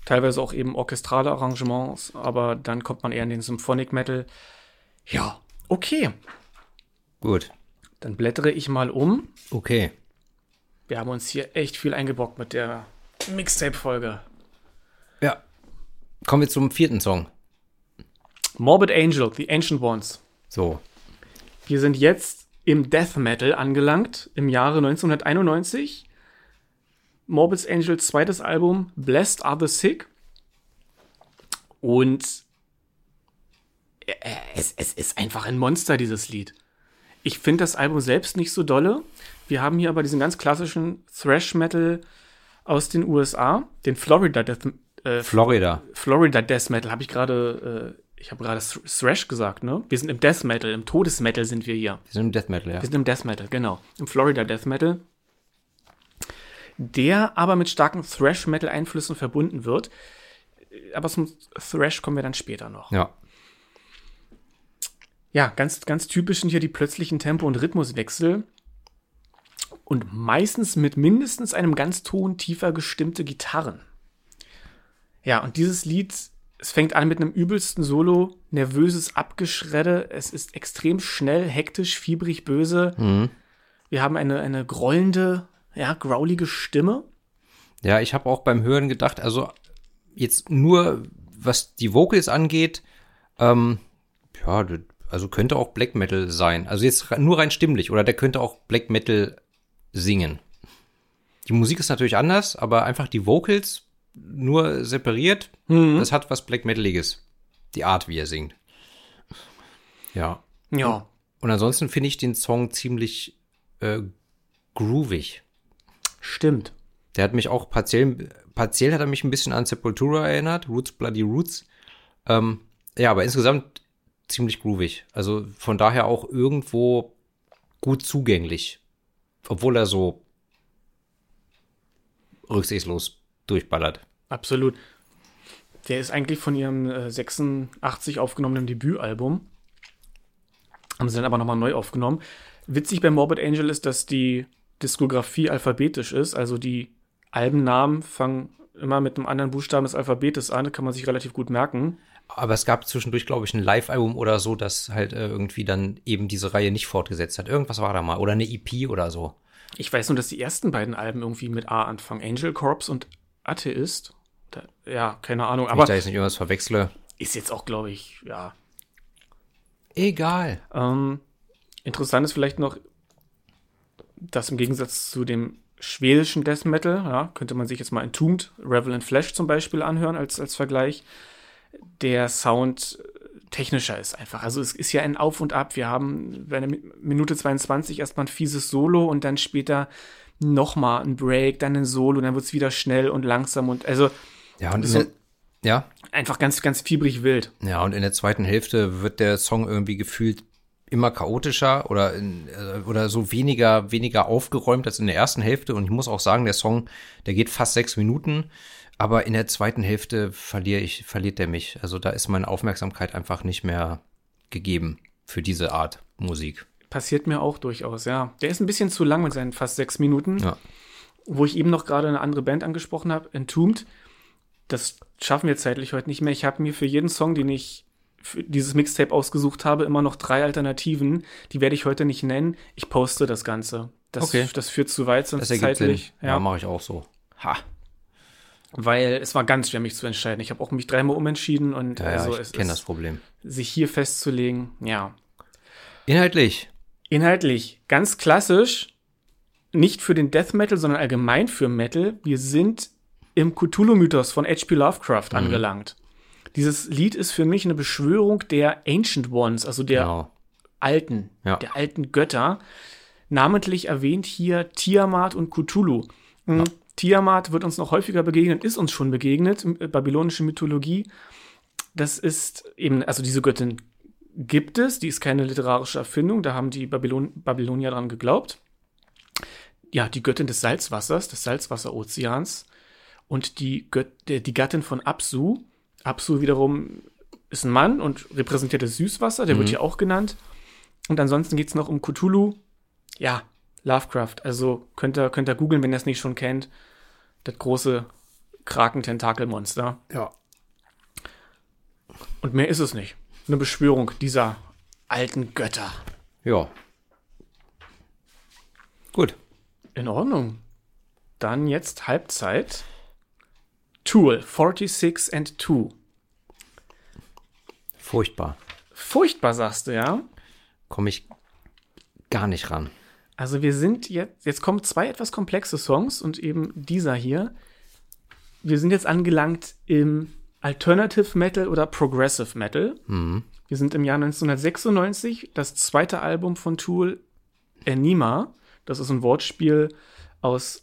Teilweise auch eben orchestrale Arrangements, aber dann kommt man eher in den Symphonic Metal. Ja, okay. Gut. Dann blättere ich mal um. Okay. Wir haben uns hier echt viel eingebrockt mit der Mixtape-Folge. Ja. Kommen wir zum vierten Song. Morbid Angel, The Ancient Ones. So. Wir sind jetzt im Death Metal angelangt, im Jahre 1991. Morbid Angels zweites Album, Blessed Are the Sick. Und äh, es, es ist einfach ein Monster, dieses Lied. Ich finde das Album selbst nicht so dolle. Wir haben hier aber diesen ganz klassischen Thrash Metal aus den USA, den Florida Death, äh, Florida. Florida Death Metal. Habe ich gerade, äh, ich habe gerade Thr- Thrash gesagt, ne? Wir sind im Death Metal, im Todesmetal sind wir hier. Wir sind im Death Metal, ja. Wir sind im Death Metal, genau. Im Florida Death Metal. Der aber mit starken Thrash Metal Einflüssen verbunden wird. Aber zum Thrash kommen wir dann später noch. Ja. Ja, ganz, ganz typisch sind hier die plötzlichen Tempo- und Rhythmuswechsel. Und meistens mit mindestens einem ganz Ton tiefer gestimmte Gitarren. Ja, und dieses Lied, es fängt an mit einem übelsten Solo, nervöses Abgeschredde. Es ist extrem schnell, hektisch, fiebrig, böse. Wir haben eine, eine grollende, ja, growlige Stimme. Ja, ich habe auch beim Hören gedacht, also jetzt nur was die Vocals angeht, ähm, ja, das- also könnte auch Black Metal sein. Also jetzt nur rein stimmlich oder der könnte auch Black Metal singen. Die Musik ist natürlich anders, aber einfach die Vocals nur separiert, das hat was Black Metaliges. Die Art, wie er singt. Ja. Ja. Und ansonsten finde ich den Song ziemlich äh, groovig. Stimmt. Der hat mich auch partiell, partiell hat er mich ein bisschen an Sepultura erinnert, Roots Bloody Roots. Ähm, ja, aber insgesamt ziemlich groovig. Also von daher auch irgendwo gut zugänglich. Obwohl er so rücksichtslos durchballert. Absolut. Der ist eigentlich von ihrem äh, 86 aufgenommenen Debütalbum. Haben sie dann aber nochmal neu aufgenommen. Witzig bei Morbid Angel ist, dass die Diskografie alphabetisch ist. Also die Albennamen fangen immer mit einem anderen Buchstaben des Alphabetes an. Kann man sich relativ gut merken. Aber es gab zwischendurch, glaube ich, ein Live-Album oder so, das halt äh, irgendwie dann eben diese Reihe nicht fortgesetzt hat. Irgendwas war da mal. Oder eine EP oder so. Ich weiß nur, dass die ersten beiden Alben irgendwie mit A anfangen. Angel Corps und Atheist. Da, ja, keine Ahnung. Wenn Aber ich da jetzt nicht irgendwas verwechsle. ist jetzt auch, glaube ich, ja, Egal. Ähm, interessant ist vielleicht noch, dass im Gegensatz zu dem schwedischen Death Metal, ja, könnte man sich jetzt mal Entombed, Revel in Flesh zum Beispiel anhören als, als Vergleich, der Sound technischer ist einfach. Also es ist ja ein Auf und Ab. Wir haben bei einer Mi- Minute 22 erstmal ein fieses Solo und dann später nochmal ein Break, dann ein Solo, dann wird es wieder schnell und langsam und also Ja, und So- ja, einfach ganz, ganz fiebrig wild. Ja, und in der zweiten Hälfte wird der Song irgendwie gefühlt immer chaotischer oder, in, äh, oder so weniger, weniger aufgeräumt als in der ersten Hälfte. Und ich muss auch sagen, der Song, der geht fast sechs Minuten. Aber in der zweiten Hälfte verliere ich, verliert der mich. Also da ist meine Aufmerksamkeit einfach nicht mehr gegeben für diese Art Musik. Passiert mir auch durchaus, ja. Der ist ein bisschen zu lang mit seinen fast sechs Minuten. Ja. Wo ich eben noch gerade eine andere Band angesprochen habe, Entombed. Das schaffen wir zeitlich heute nicht mehr. Ich habe mir für jeden Song, den ich für dieses Mixtape ausgesucht habe, immer noch drei Alternativen. Die werde ich heute nicht nennen. Ich poste das Ganze. Das, Okay. das führt zu weit, sonst Das ergibt zeitlich. Sinn. Ja, mache ich auch so. Ha. Weil es war ganz schwer, mich zu entscheiden. Ich habe auch mich dreimal umentschieden und Ja, ja, also ich es kenne das ist, Problem. sich hier festzulegen, ja. Inhaltlich. Inhaltlich ganz klassisch, nicht für den Death Metal, sondern allgemein für Metal. Wir sind im Cthulhu-Mythos von H.P. Lovecraft angelangt. Dieses Lied ist für mich eine Beschwörung der Ancient Ones, also der Genau. alten, Ja. der alten Götter. Namentlich erwähnt hier Tiamat und Cthulhu. Mhm. Tiamat wird uns noch häufiger begegnen, ist uns schon begegnet, äh, babylonische Mythologie. Das ist eben, also diese Göttin gibt es, die ist keine literarische Erfindung, da haben die Babylon Babylonier dran geglaubt. ja, die Göttin des Salzwassers, des Salzwasserozeans und die, Göt die Gattin von Apsu. Apsu wiederum ist ein Mann und repräsentiert das Süßwasser, der mhm. wird hier auch genannt. Und ansonsten geht es noch um Cthulhu. Ja, Lovecraft. Also könnt ihr, könnt ihr googeln, wenn ihr es nicht schon kennt. Das große Kraken-Tentakelmonster. Ja. Und mehr ist es nicht. Eine Beschwörung dieser alten Götter. Ja. Gut. In Ordnung. Dann jetzt Halbzeit. Tool 46 and 2. Furchtbar. Furchtbar, sagst du, ja? Komme ich gar nicht ran. Also wir sind jetzt, jetzt kommen zwei etwas komplexe Songs und eben dieser hier. Wir sind jetzt angelangt im Alternative Metal oder Progressive Metal. Mhm. Wir sind im Jahr 1996, das zweite Album von Tool, Anima. Das ist ein Wortspiel aus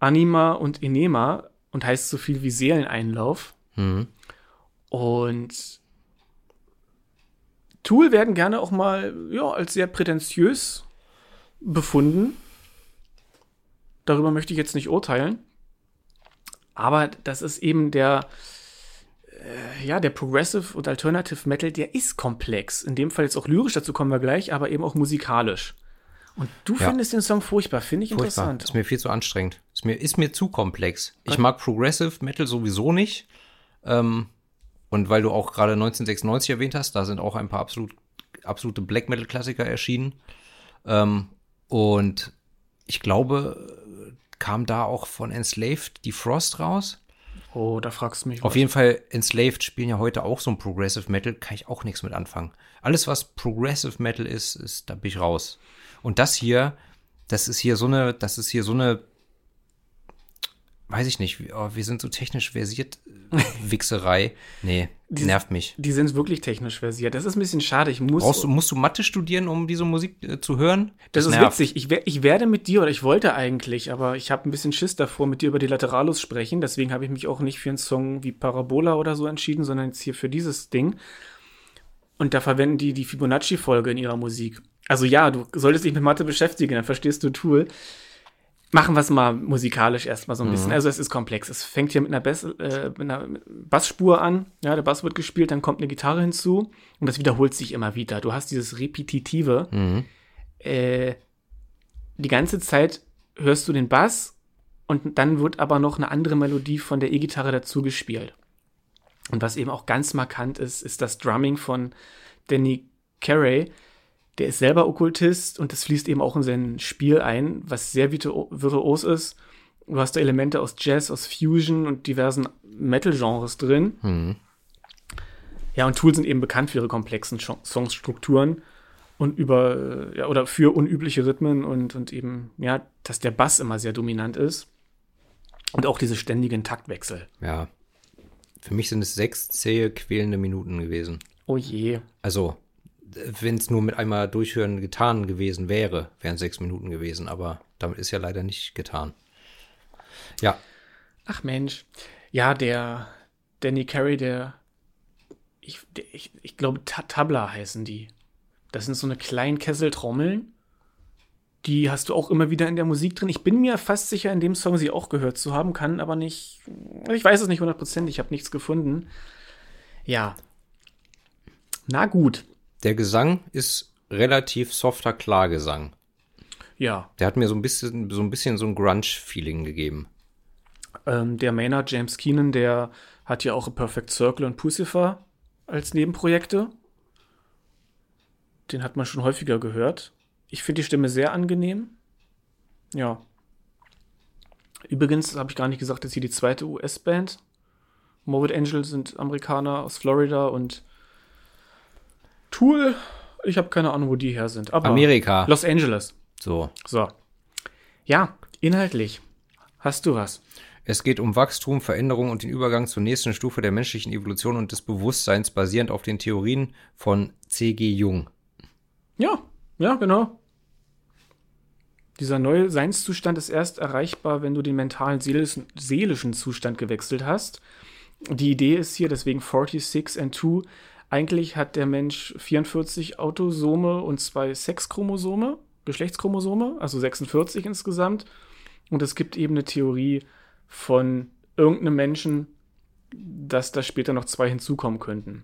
Anima und Enema und heißt so viel wie Seeleneinlauf. Mhm. Und Tool werden gerne auch mal ja, als sehr prätentiös befunden. Darüber möchte ich jetzt nicht urteilen. Aber das ist eben der, äh, ja, der Progressive und Alternative Metal, der ist komplex. In dem Fall jetzt auch lyrisch, dazu kommen wir gleich, aber eben auch musikalisch. Und du ja. findest den Song furchtbar, finde ich furchtbar. interessant. Ist mir viel zu anstrengend. Ist mir, ist mir zu komplex. Ich mag Progressive Metal sowieso nicht. Ähm, und weil du auch gerade 1996 erwähnt hast, da sind auch ein paar absolut, absolute Black Metal Klassiker erschienen. Ähm, und ich glaube, kam da auch von Enslaved die Frost raus. Oh, da fragst du mich. Was. Auf jeden Fall, Enslaved spielen ja heute auch so ein Progressive Metal, kann ich auch nichts mit anfangen. Alles, was Progressive Metal ist, ist, da bin ich raus. Und das hier, das ist hier so eine, das ist hier so eine weiß ich nicht, oh, wir sind so technisch versiert, <laughs> Wichserei. Nee, die, nervt mich. Die sind wirklich technisch versiert. Das ist ein bisschen schade. Ich muss, Brauchst du, musst du Mathe studieren, um diese Musik äh, zu hören? Das, das ist nervt. witzig. Ich, ich werde mit dir, oder ich wollte eigentlich, aber ich habe ein bisschen Schiss davor, mit dir über die Lateralus sprechen. Deswegen habe ich mich auch nicht für einen Song wie Parabola oder so entschieden, sondern jetzt hier für dieses Ding. Und da verwenden die die Fibonacci-Folge in ihrer Musik. Also ja, du solltest dich mit Mathe beschäftigen, dann verstehst du Tool. Machen wir es mal musikalisch erstmal so ein mhm. bisschen. Also es ist komplex. Es fängt hier mit einer, Bass, äh, mit einer Bassspur an. Ja, der Bass wird gespielt, dann kommt eine Gitarre hinzu und das wiederholt sich immer wieder. Du hast dieses Repetitive. Mhm. Äh, die ganze Zeit hörst du den Bass und dann wird aber noch eine andere Melodie von der E-Gitarre dazu gespielt. Und was eben auch ganz markant ist, ist das Drumming von Danny Carey, der ist selber Okkultist und das fließt eben auch in sein Spiel ein, was sehr virtuos ist. Du hast da Elemente aus Jazz, aus Fusion und diversen Metal-Genres drin. Mhm. Ja, und Tools sind eben bekannt für ihre komplexen Songstrukturen und über, ja, oder für unübliche Rhythmen und, und eben, ja, dass der Bass immer sehr dominant ist. Und auch diese ständigen Taktwechsel. Ja. Für mich sind es sechs zähe, quälende Minuten gewesen. Oh je. Also, wenn es nur mit einmal Durchhören getan gewesen wäre, wären sechs Minuten gewesen, aber damit ist ja leider nicht getan. Ja. Ach Mensch. Ja, der Danny Carey, der ich, ich, ich glaube, Tabla heißen die. Das sind so eine kleinen Kesseltrommeln. Die hast du auch immer wieder in der Musik drin. Ich bin mir fast sicher, in dem Song sie auch gehört zu haben, kann aber nicht. Ich weiß es nicht hundertprozentig, ich habe nichts gefunden. Ja. Na gut. Der Gesang ist relativ softer Klagesang. Ja. Der hat mir so ein bisschen so ein, bisschen so ein Grunge-Feeling gegeben. Ähm, der Maynard James Keenan, der hat ja auch A Perfect Circle und Pucifer als Nebenprojekte. Den hat man schon häufiger gehört. Ich finde die Stimme sehr angenehm. Ja. Übrigens habe ich gar nicht gesagt, dass hier die zweite US-Band. Morbid Angel sind Amerikaner aus Florida und Tool, ich habe keine Ahnung, wo die her sind. Aber Amerika. Los Angeles. So. So. Ja, inhaltlich. Hast du was? Es geht um Wachstum, Veränderung und den Übergang zur nächsten Stufe der menschlichen Evolution und des Bewusstseins basierend auf den Theorien von C.G. Jung. Ja, ja, genau. Dieser neue Seinszustand ist erst erreichbar, wenn du den mentalen seelischen Zustand gewechselt hast. Die Idee ist hier deswegen 46 and 2 eigentlich hat der Mensch 44 Autosome und zwei Sexchromosome. Geschlechtschromosome, also 46 insgesamt. Und es gibt eben eine Theorie von irgendeinem Menschen, dass da später noch zwei hinzukommen könnten.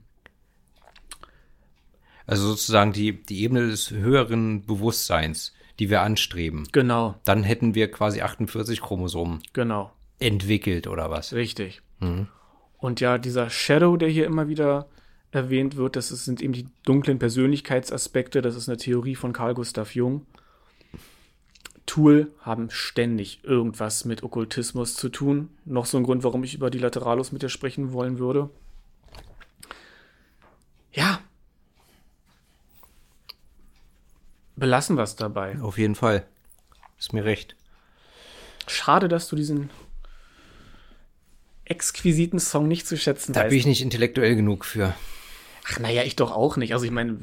Also sozusagen die, die Ebene des höheren Bewusstseins, die wir anstreben. Genau, Dann hätten wir quasi 48 Chromosomen genau, entwickelt oder was? richtig. Und ja, dieser Shadow, der hier immer wieder erwähnt wird, das sind eben die dunklen Persönlichkeitsaspekte. Das ist eine Theorie von Carl Gustav Jung. Tool haben ständig irgendwas mit Okkultismus zu tun. Noch so ein Grund, warum ich über die Lateralus mit dir sprechen wollen würde. Ja. Belassen wir es dabei. Auf jeden Fall. Ist mir recht. Schade, dass du diesen exquisiten Song nicht zu schätzen Da weißt. bin ich nicht intellektuell genug für. Ach, naja, ich doch auch nicht. Also ich meine,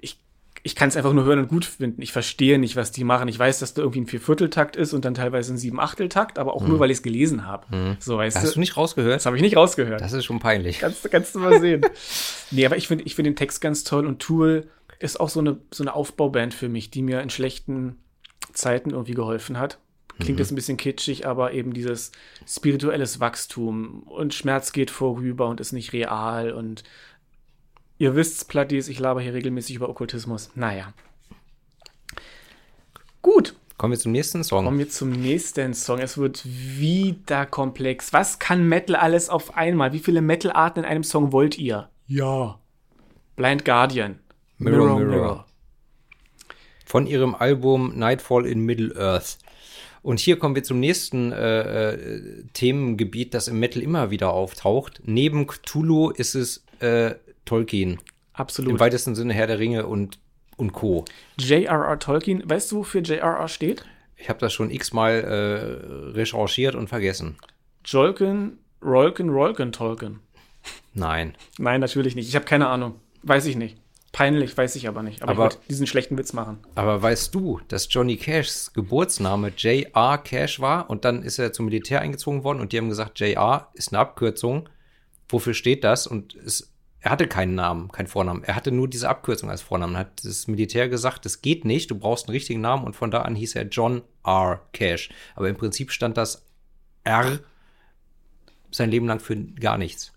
ich, ich kann es einfach nur hören und gut finden. Ich verstehe nicht, was die machen. Ich weiß, dass da irgendwie ein Viervierteltakt ist und dann teilweise ein Siebenachteltakt, aber auch nur, weil ich es gelesen habe. So, weißt Hast du? du nicht rausgehört? Das habe ich nicht rausgehört. Das ist schon peinlich. Kannst, du- kannst du mal sehen. <laughs> nee, aber ich finde ich find den Text ganz toll und Tool ist auch so eine, so eine Aufbauband für mich, die mir in schlechten Zeiten irgendwie geholfen hat. Klingt jetzt ein bisschen kitschig, aber eben dieses spirituelles Wachstum und Schmerz geht vorüber und ist nicht real und ihr wisst's, Plattis, ich laber hier regelmäßig über Okkultismus. Naja. Gut, Kommen wir zum nächsten Song. Kommen wir zum nächsten Song. Es wird wieder komplex. Was kann Metal alles auf einmal? Wie viele Metal-Arten in einem Song wollt ihr? Ja. Blind Guardian. Mirror, Mirror. Von ihrem Album Nightfall in Middle Earth. Und hier kommen wir zum nächsten äh, äh, Themengebiet, das im Metal immer wieder auftaucht. Neben Cthulhu ist es äh, Tolkien. Im Absolut. weitesten Sinne Herr der Ringe und, und Co. J.R.R. Tolkien. Weißt du, wofür J.R.R. steht? Ich habe das schon x-mal äh, recherchiert und vergessen. Jolkin, Rolkin, Rolkin, Tolkien. Nein. Nein, natürlich nicht. Ich habe keine Ahnung. Weiß ich nicht. Peinlich, weiß ich aber nicht. Aber, Aber- ich wollte diesen schlechten Witz machen. Aber weißt du, dass Johnny Cashs Geburtsname J.R. Cash war und dann ist er zum Militär eingezogen worden und die haben gesagt, J.R. ist eine Abkürzung. Wofür steht das? Und es, er hatte keinen Namen, keinen Vornamen. Er hatte nur diese Abkürzung als Vornamen. Hat das Militär gesagt, das geht nicht, du brauchst einen richtigen Namen und von da an hieß er John R. Cash. Aber im Prinzip stand das R sein Leben lang für gar nichts.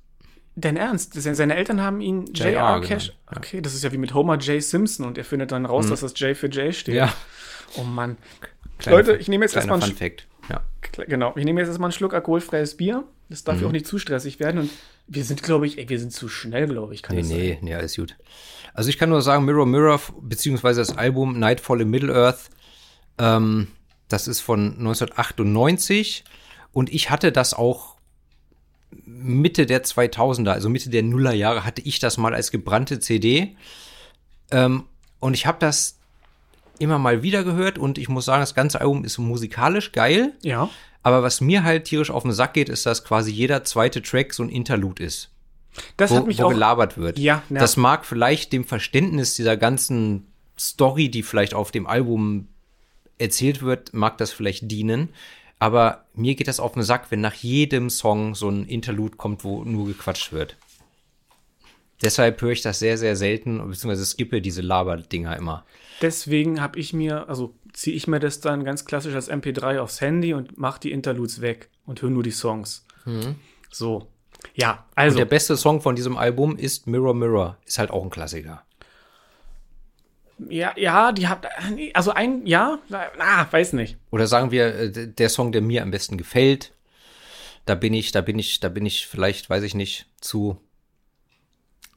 Dein Ernst? Se- Seine Eltern haben ihn J.R. J.R. Cash. ja. Okay, das ist ja wie mit Homer J. Simpson und er findet dann raus, dass das J für J steht. Ja. Oh Mann. Kleiner Leute, ich nehme jetzt erstmal einen Fun Fact. Ja. Genau, ich nehme jetzt erstmal einen Schluck alkoholfreies Bier. Das darf ja auch nicht zu stressig werden. Und wir sind, glaube ich, ey, wir sind zu schnell, glaube ich. Kann Nee, das nee, sein? nee, alles gut. Also ich kann nur sagen, Mirror Mirror, beziehungsweise das Album Nightfall in Middle-earth, ähm, das ist von 1998 und ich hatte das auch Mitte der 2000er, also Mitte der Nullerjahre, hatte ich das mal als gebrannte CD. Ähm, und ich habe das immer mal wieder gehört und ich muss sagen, das ganze Album ist musikalisch geil. Ja. Aber was mir halt tierisch auf den Sack geht, ist, dass quasi jeder zweite Track so ein Interlude ist Das wo, hat mich wo auch. gelabert wird. Ja, ja. Das mag vielleicht dem Verständnis dieser ganzen Story, die vielleicht auf dem Album erzählt wird, mag das vielleicht dienen. Aber mir geht das auf den Sack, wenn nach jedem Song so ein Interlude kommt, wo nur gequatscht wird. Deshalb höre ich das sehr, sehr selten, beziehungsweise skippe diese Laberdinger immer. Deswegen habe ich mir, also ziehe ich mir das dann ganz klassisch als MP3 aufs Handy und mache die Interludes weg und höre nur die Songs. So. Ja, also. Und der beste Song von diesem Album ist Mirror Mirror. Ist halt auch ein Klassiker. ja, ja, die hat. Also ein, ja, ah, weiß nicht. Oder sagen wir, äh, der Song, der mir am besten gefällt, da bin ich, da bin ich, da bin ich vielleicht, weiß ich nicht, zu.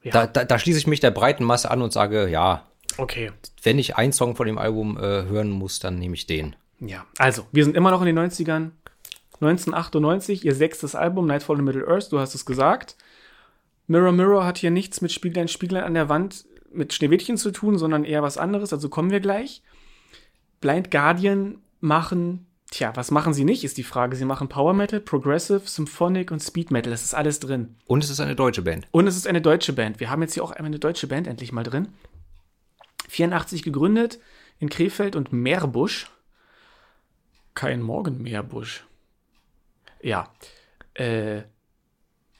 Ja. Da, da, da schließe ich mich der breiten Masse an und sage, ja, Okay. wenn ich einen Song von dem Album äh, hören muss, dann nehme ich den. Ja, also, wir sind immer noch in den 90ern. 1998, ihr sechstes Album, Nightfall in Middle Earth, du hast es gesagt. Mirror Mirror hat hier nichts mit Spieglein, Spieglein an der Wand mit Schneewittchen zu tun, sondern eher was anderes, also kommen wir gleich. Blind Guardian machen, tja, was machen sie nicht, ist die Frage. Sie machen Power Metal, Progressive, Symphonic und Speed Metal, das ist alles drin. Und es ist eine deutsche Band. Und es ist eine deutsche Band. Wir haben jetzt hier auch einmal eine deutsche Band endlich mal drin. 84 gegründet in Krefeld und Meerbusch. Kein Morgen Meerbusch. Ja. Äh,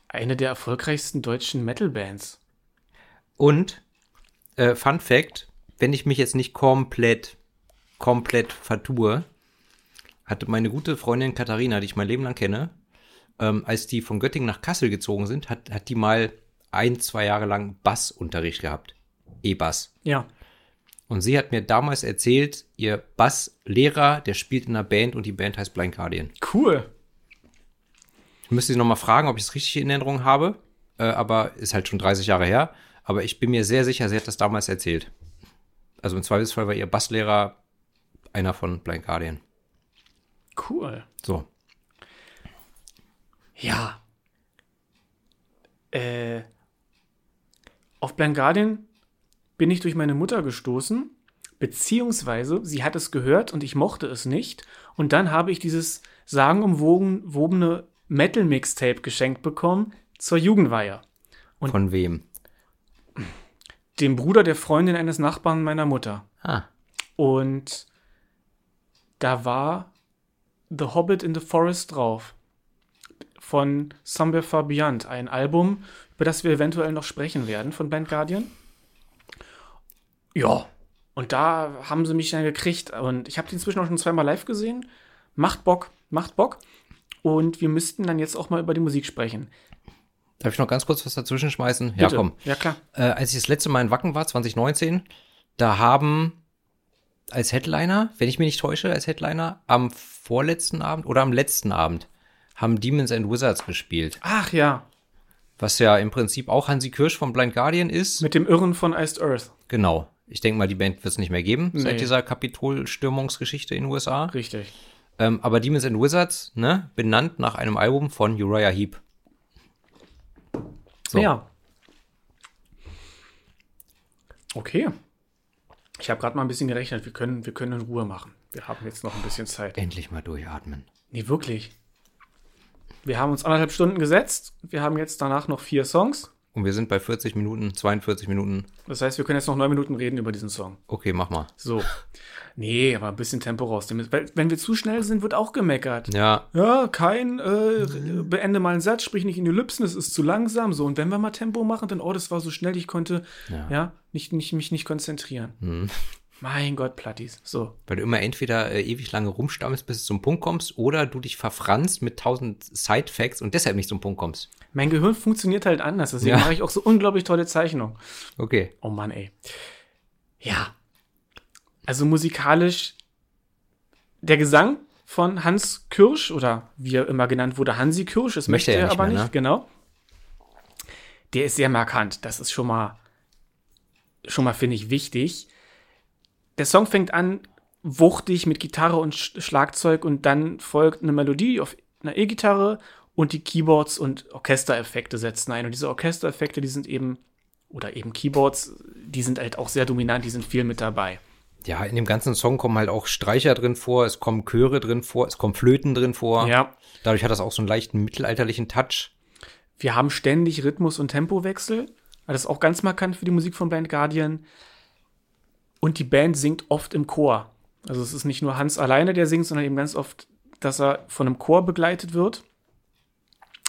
eine der erfolgreichsten deutschen Metal-Bands. Und, äh, Fun Fact, wenn ich mich jetzt nicht komplett komplett vertue, hatte meine gute Freundin Katharina, die ich mein Leben lang kenne, ähm, als die von Göttingen nach Kassel gezogen sind, hat, hat die mal ein, zwei Jahre lang Bassunterricht gehabt. E-Bass. Ja. Und sie hat mir damals erzählt, ihr Basslehrer, der spielt in einer Band und die Band heißt Blind Guardian. Cool. Ich müsste sie nochmal fragen, ob ich es richtig in Erinnerung habe, äh, aber ist halt schon 30 Jahre her. Aber ich bin mir sehr sicher, sie hat das damals erzählt. Also im Zweifelsfall war ihr Basslehrer einer von Blind Guardian. Cool. So. Ja. Äh, auf Blind Guardian bin ich durch meine Mutter gestoßen, beziehungsweise sie hat es gehört und ich mochte es nicht. Und dann habe ich dieses sagenumwobene Metal-Mixtape geschenkt bekommen zur Jugendweihe. Und- Von wem? Dem Bruder der Freundin eines Nachbarn meiner Mutter. Ah. Und da war The Hobbit in the Forest drauf. Von Somewhere Far Beyond. Ein Album, über das wir eventuell noch sprechen werden von Blind Guardian. Ja. Und da haben sie mich dann gekriegt. Und ich habe den inzwischen auch schon zweimal live gesehen. Macht Bock, macht Bock. Und wir müssten dann jetzt auch mal über die Musik sprechen. Darf ich noch ganz kurz was dazwischen schmeißen? Ja, Bitte. komm. Ja, klar. Äh, als ich das letzte Mal in Wacken war, 2019, da haben als Headliner, wenn ich mich nicht täusche, als Headliner am vorletzten Abend oder am letzten Abend haben Demons and Wizards gespielt. Ach ja, Was ja im Prinzip auch Hansi Kirsch von Blind Guardian ist. mit dem Irren von Iced Earth. Genau. Ich denke mal, die Band wird es nicht mehr geben Nee. seit dieser Kapitolstürmungsgeschichte in den USA. Richtig. Ähm, aber Demons and Wizards, ne, benannt nach einem Album von Uriah Heep. So. Ja. Okay. Ich habe gerade mal ein bisschen gerechnet. Wir können, wir können in Ruhe machen. Wir haben jetzt noch ein bisschen Zeit. Endlich mal durchatmen. Nee, wirklich. Wir haben uns anderthalb Stunden gesetzt. Wir haben jetzt danach noch vier Songs. Und wir sind bei 40 Minuten, 42 Minuten. Das heißt, wir können jetzt noch neun Minuten reden über diesen Song. Okay, mach mal. So. Nee, aber ein bisschen Tempo rausnehmen. Weil, wenn wir zu schnell sind, wird auch gemeckert. Ja, Ja, kein, äh, beende mal einen Satz, sprich nicht in Ellipsen, es ist zu langsam. So, und wenn wir mal Tempo machen, dann, oh, das war so schnell, ich konnte, ja, Ja. nicht, nicht, mich nicht konzentrieren. Hm. Mein Gott, Plattis. So. weil du immer entweder äh, ewig lange rumstammelst, bis du zum Punkt kommst, oder du dich verfranst mit tausend Side-Facts und deshalb nicht zum Punkt kommst. Mein Gehirn funktioniert halt anders, deswegen Ja. mache ich auch so unglaublich tolle Zeichnungen. Okay. Oh Mann, ey. Ja. Also musikalisch, der Gesang von Hans Kirsch, oder wie er immer genannt wurde, Hansi Kirsch, das Möchte möchte er er nicht aber mehr, nicht, ne? genau. Der ist sehr markant. Das ist schon mal, schon mal, finde ich, wichtig. Der Song fängt an, wuchtig mit Gitarre und Sch Schlagzeug und dann folgt eine Melodie auf einer E-Gitarre und die Keyboards und Orchestereffekte setzen ein. Und diese Orchestereffekte, die sind eben, oder eben Keyboards, die sind halt auch sehr dominant, die sind viel mit dabei. Ja, in dem ganzen Song kommen halt auch Streicher drin vor, es kommen Chöre drin vor, es kommen Flöten drin vor. Ja. Dadurch hat das auch so einen leichten mittelalterlichen Touch. Wir haben ständig Rhythmus- und Tempowechsel. Das ist auch ganz markant für die Musik von Blind Guardian. Und die Band singt oft im Chor. Also es ist nicht nur Hans alleine, der singt, sondern eben ganz oft, dass er von einem Chor begleitet wird.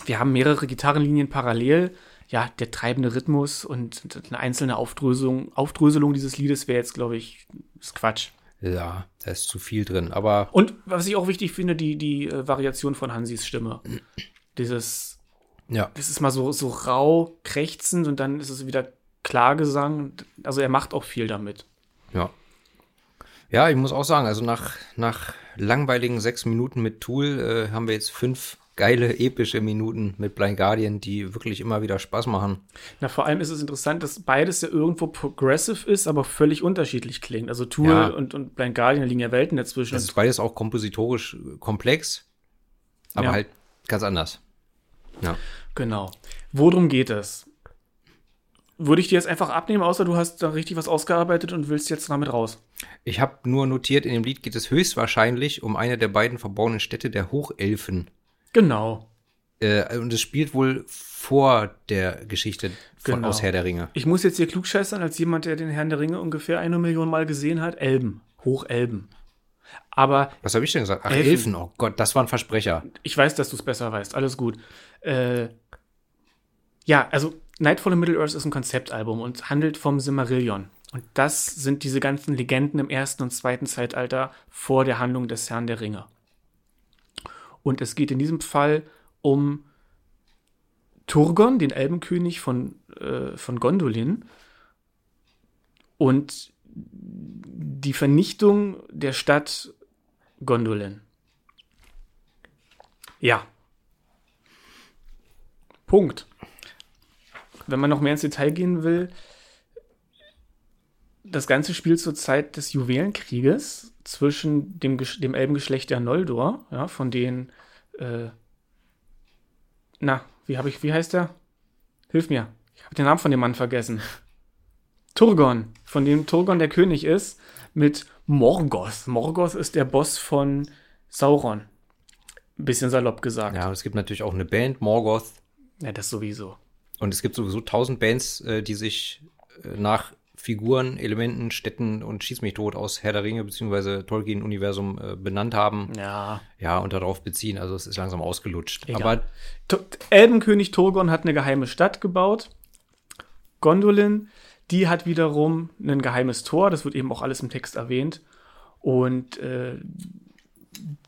Wir haben mehrere Gitarrenlinien parallel. Ja, der treibende Rhythmus und eine einzelne Aufdröselung, Aufdröselung dieses Liedes wäre jetzt, glaube ich, ist Quatsch. Ja, da ist zu viel drin. Aber Und was ich auch wichtig finde, die, die äh, Variation von Hansis Stimme. Dieses ja, das ist mal so, so rau, krächzend und dann ist es wieder Klagesang. Also er macht auch viel damit. Ja. Ja, ich muss auch sagen, also nach, nach langweiligen sechs Minuten mit Tool äh, haben wir jetzt fünf geile, epische Minuten mit Blind Guardian, die wirklich immer wieder Spaß machen. Na, vor allem ist es interessant, dass beides ja irgendwo progressive ist, aber völlig unterschiedlich klingt. Also Tool Ja. und, und Blind Guardian da liegen ja Welten dazwischen. Das ist beides auch kompositorisch äh, komplex, aber Ja. halt ganz anders. Ja. genau. Worum geht es? Würde ich dir jetzt einfach abnehmen, außer du hast da richtig was ausgearbeitet und willst jetzt damit raus. Ich habe nur notiert, in dem Lied geht es höchstwahrscheinlich um eine der beiden verborgenen Städte der Hochelfen. Genau. Äh, und es spielt wohl vor der Geschichte von Genau. aus Herr der Ringe. Ich muss jetzt hier klugscheißern, als jemand, der den Herrn der Ringe ungefähr eine Million Mal gesehen hat. Elben. Hochelben. Aber Was habe ich denn gesagt? Ach, Elfen. Elfen. Oh Gott, das war ein Versprecher. Ich weiß, dass du es besser weißt. Alles gut. Äh, ja, also Nightfall in Middle Earth ist ein Konzeptalbum und handelt vom Silmarillion. Und das sind diese ganzen Legenden im ersten und zweiten Zeitalter vor der Handlung des Herrn der Ringe. Und es geht in diesem Fall um Turgon, den Elbenkönig von, äh, von Gondolin, und die Vernichtung der Stadt Gondolin. Ja. Punkt. Wenn man noch mehr ins Detail gehen will, das Ganze spielt zur Zeit des Juwelenkrieges zwischen dem, Gesch- dem Elbengeschlecht der Noldor, ja, von denen, äh, na, wie habe ich, wie heißt der? Hilf mir. Ich habe den Namen von dem Mann vergessen. <laughs> Turgon, von dem Turgon der König ist, mit Morgoth. Morgoth ist der Boss von Sauron. Ein bisschen salopp gesagt. Ja, es gibt natürlich auch eine Band, Morgoth. ja das sowieso. Und es gibt sowieso tausend Bands, äh, die sich äh, nach Figuren, Elementen, Städten und Schieß mich tot aus Herr der Ringe bzw. Tolkien-Universum äh, benannt haben. Ja. Ja, und darauf beziehen. Also es ist langsam ausgelutscht. Egal. Aber Tu- Elbenkönig Turgon hat eine geheime Stadt gebaut. Gondolin, die hat wiederum ein geheimes Tor. Das wird eben auch alles im Text erwähnt. Und äh,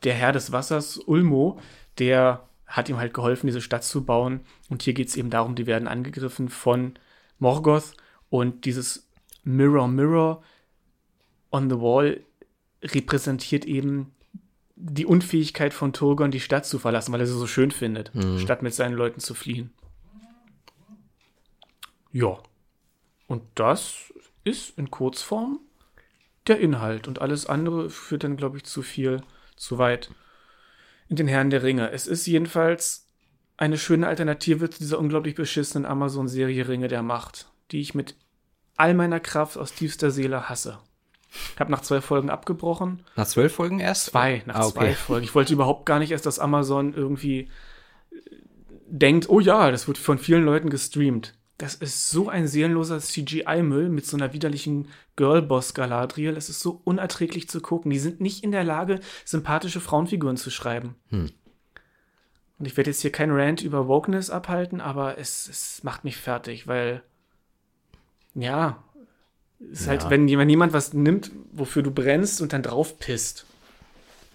der Herr des Wassers, Ulmo, der hat ihm halt geholfen, diese Stadt zu bauen. Und hier geht es eben darum, die werden angegriffen von Morgoth. Und dieses Mirror, Mirror on the Wall repräsentiert eben die Unfähigkeit von Turgon, die Stadt zu verlassen, weil er sie so schön findet, statt mit seinen Leuten zu fliehen. Ja. Und das ist in Kurzform der Inhalt. Und alles andere führt dann, glaube ich, zu viel, zu weit. In den Herren der Ringe. Es ist jedenfalls eine schöne Alternative zu dieser unglaublich beschissenen Amazon-Serie Ringe der Macht, die ich mit all meiner Kraft aus tiefster Seele hasse. Ich habe nach zwei Folgen abgebrochen. nach zwölf Folgen erst? Zwei, nach Ah, zwei okay. Folgen. Ich wollte überhaupt gar nicht erst, dass Amazon irgendwie äh, denkt, oh ja, das wird von vielen Leuten gestreamt. Das ist so ein seelenloser CGI-Müll mit so einer widerlichen Girlboss Galadriel. Es ist so unerträglich zu gucken. Die sind nicht in der Lage, sympathische Frauenfiguren zu schreiben. Hm. Und ich werde jetzt hier kein Rant über Wokeness abhalten, aber es, es macht mich fertig, weil, ja, es ist halt, Ja. wenn, wenn jemand was nimmt, wofür du brennst und dann drauf pisst.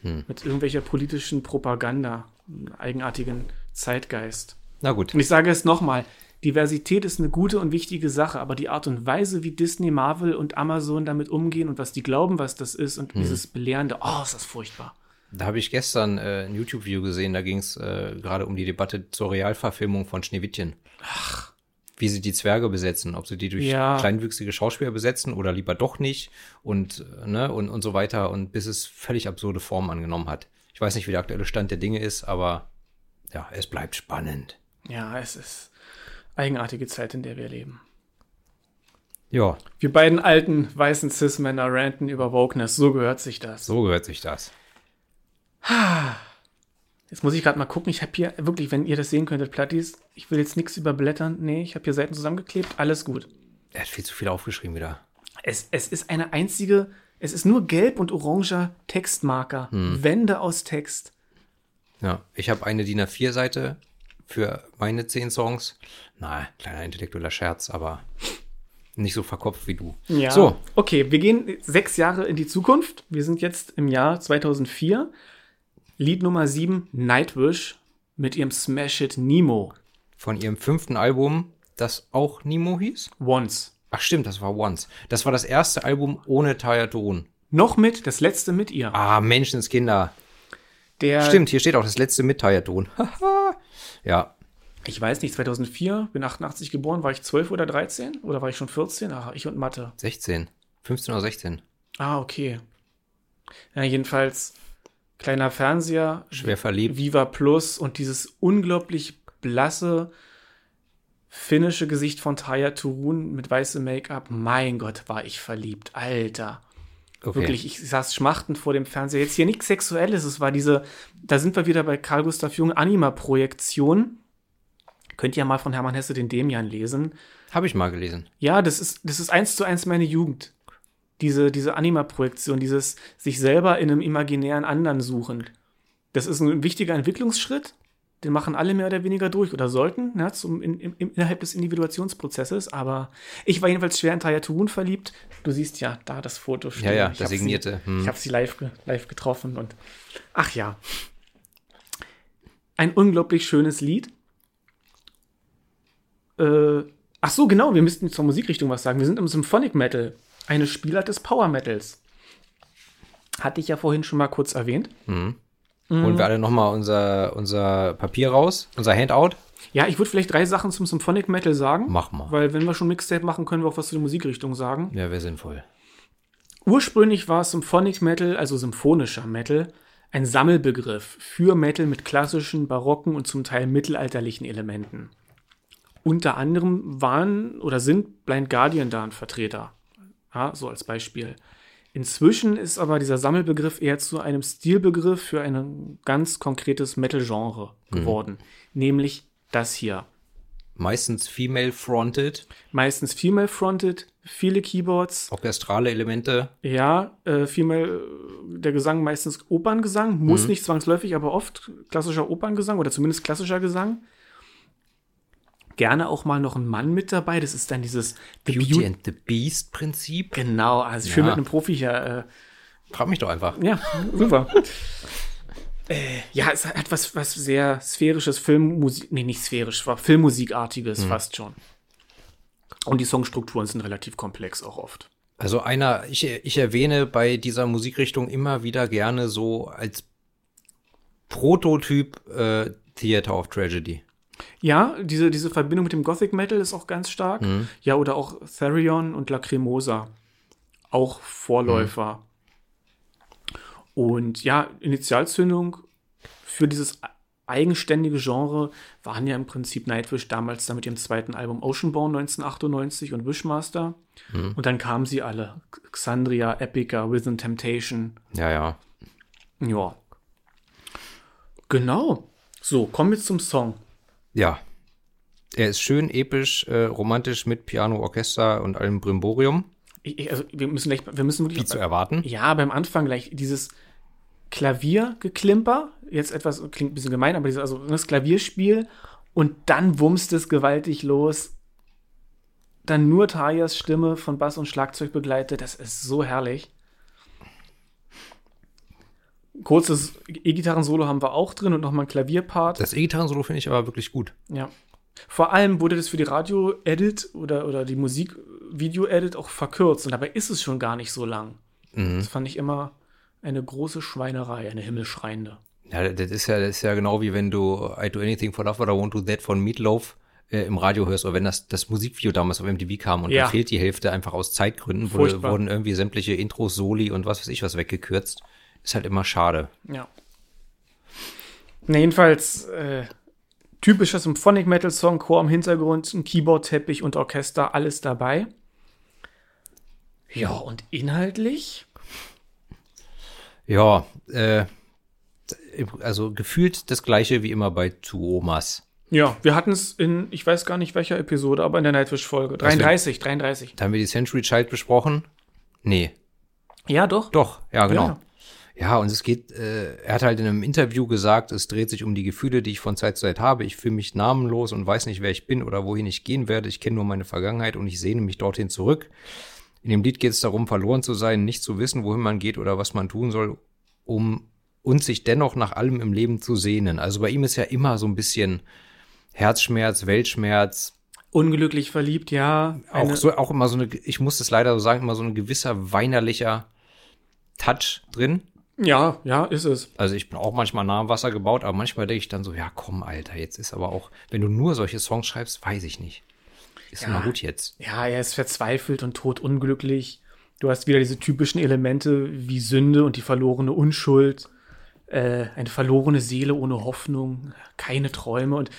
Hm. Mit irgendwelcher politischen Propaganda, einem eigenartigen Zeitgeist. Na gut. Und ich sage es nochmal, Diversität ist eine gute und wichtige Sache, aber die Art und Weise, wie Disney, Marvel und Amazon damit umgehen und was die glauben, was das ist und dieses Belehrende, oh, ist das furchtbar. Da habe ich gestern äh, ein YouTube-Video gesehen, da ging es äh, gerade um die Debatte zur Realverfilmung von Schneewittchen. Ach. Wie sie die Zwerge besetzen, ob sie die durch Ja. kleinwüchsige Schauspieler besetzen oder lieber doch nicht und, ne, und, und so weiter und bis es völlig absurde Formen angenommen hat. Ich weiß nicht, wie der aktuelle Stand der Dinge ist, aber ja, es bleibt spannend. Ja, es ist eigenartige Zeit, in der wir leben. Ja, Wir beiden alten weißen Cis-Männer ranten über Wokeness, so gehört sich das. so gehört sich das. Jetzt muss ich gerade mal gucken. Ich habe hier wirklich, wenn ihr das sehen könntet, Plattis, ich will jetzt nichts überblättern. Nee, ich habe hier Seiten zusammengeklebt. Alles gut. Er hat viel zu viel aufgeschrieben wieder. Es, es ist eine einzige, es ist nur gelb und oranger Textmarker. Wände aus Text. Ja, ich habe eine DIN A4-Seite für meine zehn Songs. Na, kleiner intellektueller Scherz, aber nicht so verkopft wie du. Ja. So, Okay, wir gehen sechs Jahre in die Zukunft. Wir sind jetzt im Jahr 2004. Lied Nummer 7, Nightwish, mit ihrem Smash It Nemo. von ihrem fünften Album, das auch Nemo hieß? Once. Ach stimmt, das war Once. Das war das erste Album ohne Taya Ton. Noch mit, das letzte mit ihr. Ah, Menschenskinder. Der, Stimmt, hier steht auch das letzte mit Taya Ton. <laughs> Haha. Ja, Ich weiß nicht, 2004, bin 88 geboren, war ich 12 oder 13? Oder war ich schon 14? Ach, ich und Mathe. 16. 15 oder 16. Ah, okay. Ja, jedenfalls, kleiner Fernseher, Schwer verliebt. Viva Plus und dieses unglaublich blasse finnische Gesicht von Taya Turun mit weißem Make-up. Mein Gott, war ich verliebt. Alter. Okay. Wirklich, ich saß schmachtend vor dem Fernseher. Jetzt hier nichts Sexuelles. Es war diese, da sind wir wieder bei Karl Gustav Jung, Anima-Projektion. Könnt ihr mal von Hermann Hesse den Demian lesen. Habe ich mal gelesen. Ja, das ist, das ist eins zu eins meine Jugend. Diese, diese Anima-Projektion, dieses sich selber in einem imaginären anderen suchen. Das ist ein wichtiger Entwicklungsschritt, den machen alle mehr oder weniger durch oder sollten, ne, zum, in, in, innerhalb des Individuationsprozesses. Aber ich war jedenfalls schwer in Taya Turun verliebt. Du siehst ja da das Foto Ja, ja, Ich sie- signierte. Hm. Ich habe sie live, live getroffen und ach ja. Ein unglaublich schönes Lied. Äh, ach so, genau, wir müssten zur Musikrichtung was sagen. Wir sind im Symphonic Metal, eine Spielart des Power Metals. Hatte ich ja vorhin schon mal kurz erwähnt. Holen wir alle nochmal unser, unser Papier raus, unser Handout. Ja, ich würde vielleicht drei Sachen zum Symphonic Metal sagen. Mach mal. Weil wenn wir schon Mixtape machen, können wir auch was zu der Musikrichtung sagen. Ja, wäre sinnvoll. Ursprünglich war Symphonic Metal, also symphonischer Metal, ein Sammelbegriff für Metal mit klassischen, barocken und zum Teil mittelalterlichen Elementen. Unter anderem waren oder sind Blind Guardian da ein Vertreter. Ja, so als Beispiel. Inzwischen ist aber dieser Sammelbegriff eher zu einem Stilbegriff für ein ganz konkretes Metal-Genre geworden. Nämlich das hier. Meistens female-fronted, Meistens female-fronted, viele Keyboards, orchestrale Elemente. Ja, äh, vielmehr äh, der Gesang meistens Operngesang, muss nicht zwangsläufig, aber oft klassischer Operngesang oder zumindest klassischer Gesang. Gerne auch mal noch ein Mann mit dabei. Das ist dann dieses The Beauty Beauty- and the Beast Prinzip. Genau, also schön Ja. mit einem Profi hier. Äh, Frag mich doch einfach. ja, super. <laughs> äh, ja, es hat was, was sehr sphärisches Filmmusik, nee, nicht sphärisch, war Filmmusikartiges fast schon. Und die Songstrukturen sind relativ komplex auch oft. Also einer, ich, ich erwähne bei dieser Musikrichtung immer wieder gerne so als Prototyp äh, Theater of Tragedy. Ja, diese, diese Verbindung mit dem Gothic Metal ist auch ganz stark. Ja, oder auch Therion und Lacrimosa. Auch Vorläufer. Und ja, Initialzündung für dieses eigenständige Genre waren ja im Prinzip Nightwish damals dann mit ihrem zweiten Album Oceanborn 1998 und Wishmaster. Und dann kamen sie alle. Xandria, Epica, Within Temptation. Ja, ja. Ja. Genau. So, kommen wir zum Song. Ja. Er ist schön, episch, äh, romantisch mit Piano, Orchester und allem Brimborium, Ich, also wir müssen gleich, wir müssen wirklich. wie zu erwarten. Ja, beim Anfang gleich dieses Klaviergeklimper, jetzt etwas, klingt ein bisschen gemein, aber dieses, also das Klavierspiel und dann wumst es gewaltig los. Dann nur Tajas Stimme von Bass und Schlagzeug begleitet, das ist so herrlich. Kurzes E-Gitarren-Solo haben wir auch drin und nochmal ein Klavierpart. Das E-Gitarren-Solo finde ich aber wirklich gut. Ja. Vor allem wurde das für die Radio-Edit oder, oder die Musik-Video-Edit auch verkürzt und dabei ist es schon gar nicht so lang. Das fand ich immer eine große Schweinerei, eine himmelschreiende. Ja, das ist ja, das ist ja genau wie wenn du I Do Anything for Love oder I Won't Do That von Meatloaf äh, im Radio hörst oder wenn das, das Musikvideo damals auf MTV kam und Ja. da fehlt die Hälfte einfach aus Zeitgründen, wurde, wurden irgendwie sämtliche Intros, Soli und was weiß ich was weggekürzt. Ist halt immer schade. Ja. Na, jedenfalls äh, typischer Symphonic Metal Song, Chor im Hintergrund, ein Keyboard-Teppich und Orchester, alles dabei. Ja, und inhaltlich? Ja, äh, also gefühlt das gleiche wie immer bei Tuomas. Ja, wir hatten es in, ich weiß gar nicht welcher Episode, aber in der Nightwish-Folge. 33, 33. Da haben wir die Century Child besprochen. Nee, Ja, doch. doch, ja, genau. Ja. Ja, und es geht, äh, er hat halt in einem Interview gesagt, es dreht sich um die Gefühle, die ich von Zeit zu Zeit habe. Ich fühle mich namenlos und weiß nicht, wer ich bin oder wohin ich gehen werde. Ich kenne nur meine Vergangenheit und ich sehne mich dorthin zurück. In dem Lied geht es darum, verloren zu sein, nicht zu wissen, wohin man geht oder was man tun soll, um und sich dennoch nach allem im Leben zu sehnen. Also bei ihm ist ja immer so ein bisschen Herzschmerz, Weltschmerz, Unglücklich verliebt, ja. auch so, auch immer so eine, ich muss es leider so sagen, immer so ein gewisser weinerlicher Touch drin. Ja, ja, ist es. Also ich bin auch manchmal nah am Wasser gebaut, aber manchmal denke ich dann so, ja komm, Alter, jetzt ist aber auch, wenn du nur solche Songs schreibst, weiß ich nicht. Ist Ja. mal gut jetzt. Ja, er ist verzweifelt und todunglücklich. Du hast wieder diese typischen Elemente wie Sünde und die verlorene Unschuld, äh, eine verlorene Seele ohne Hoffnung, keine Träume und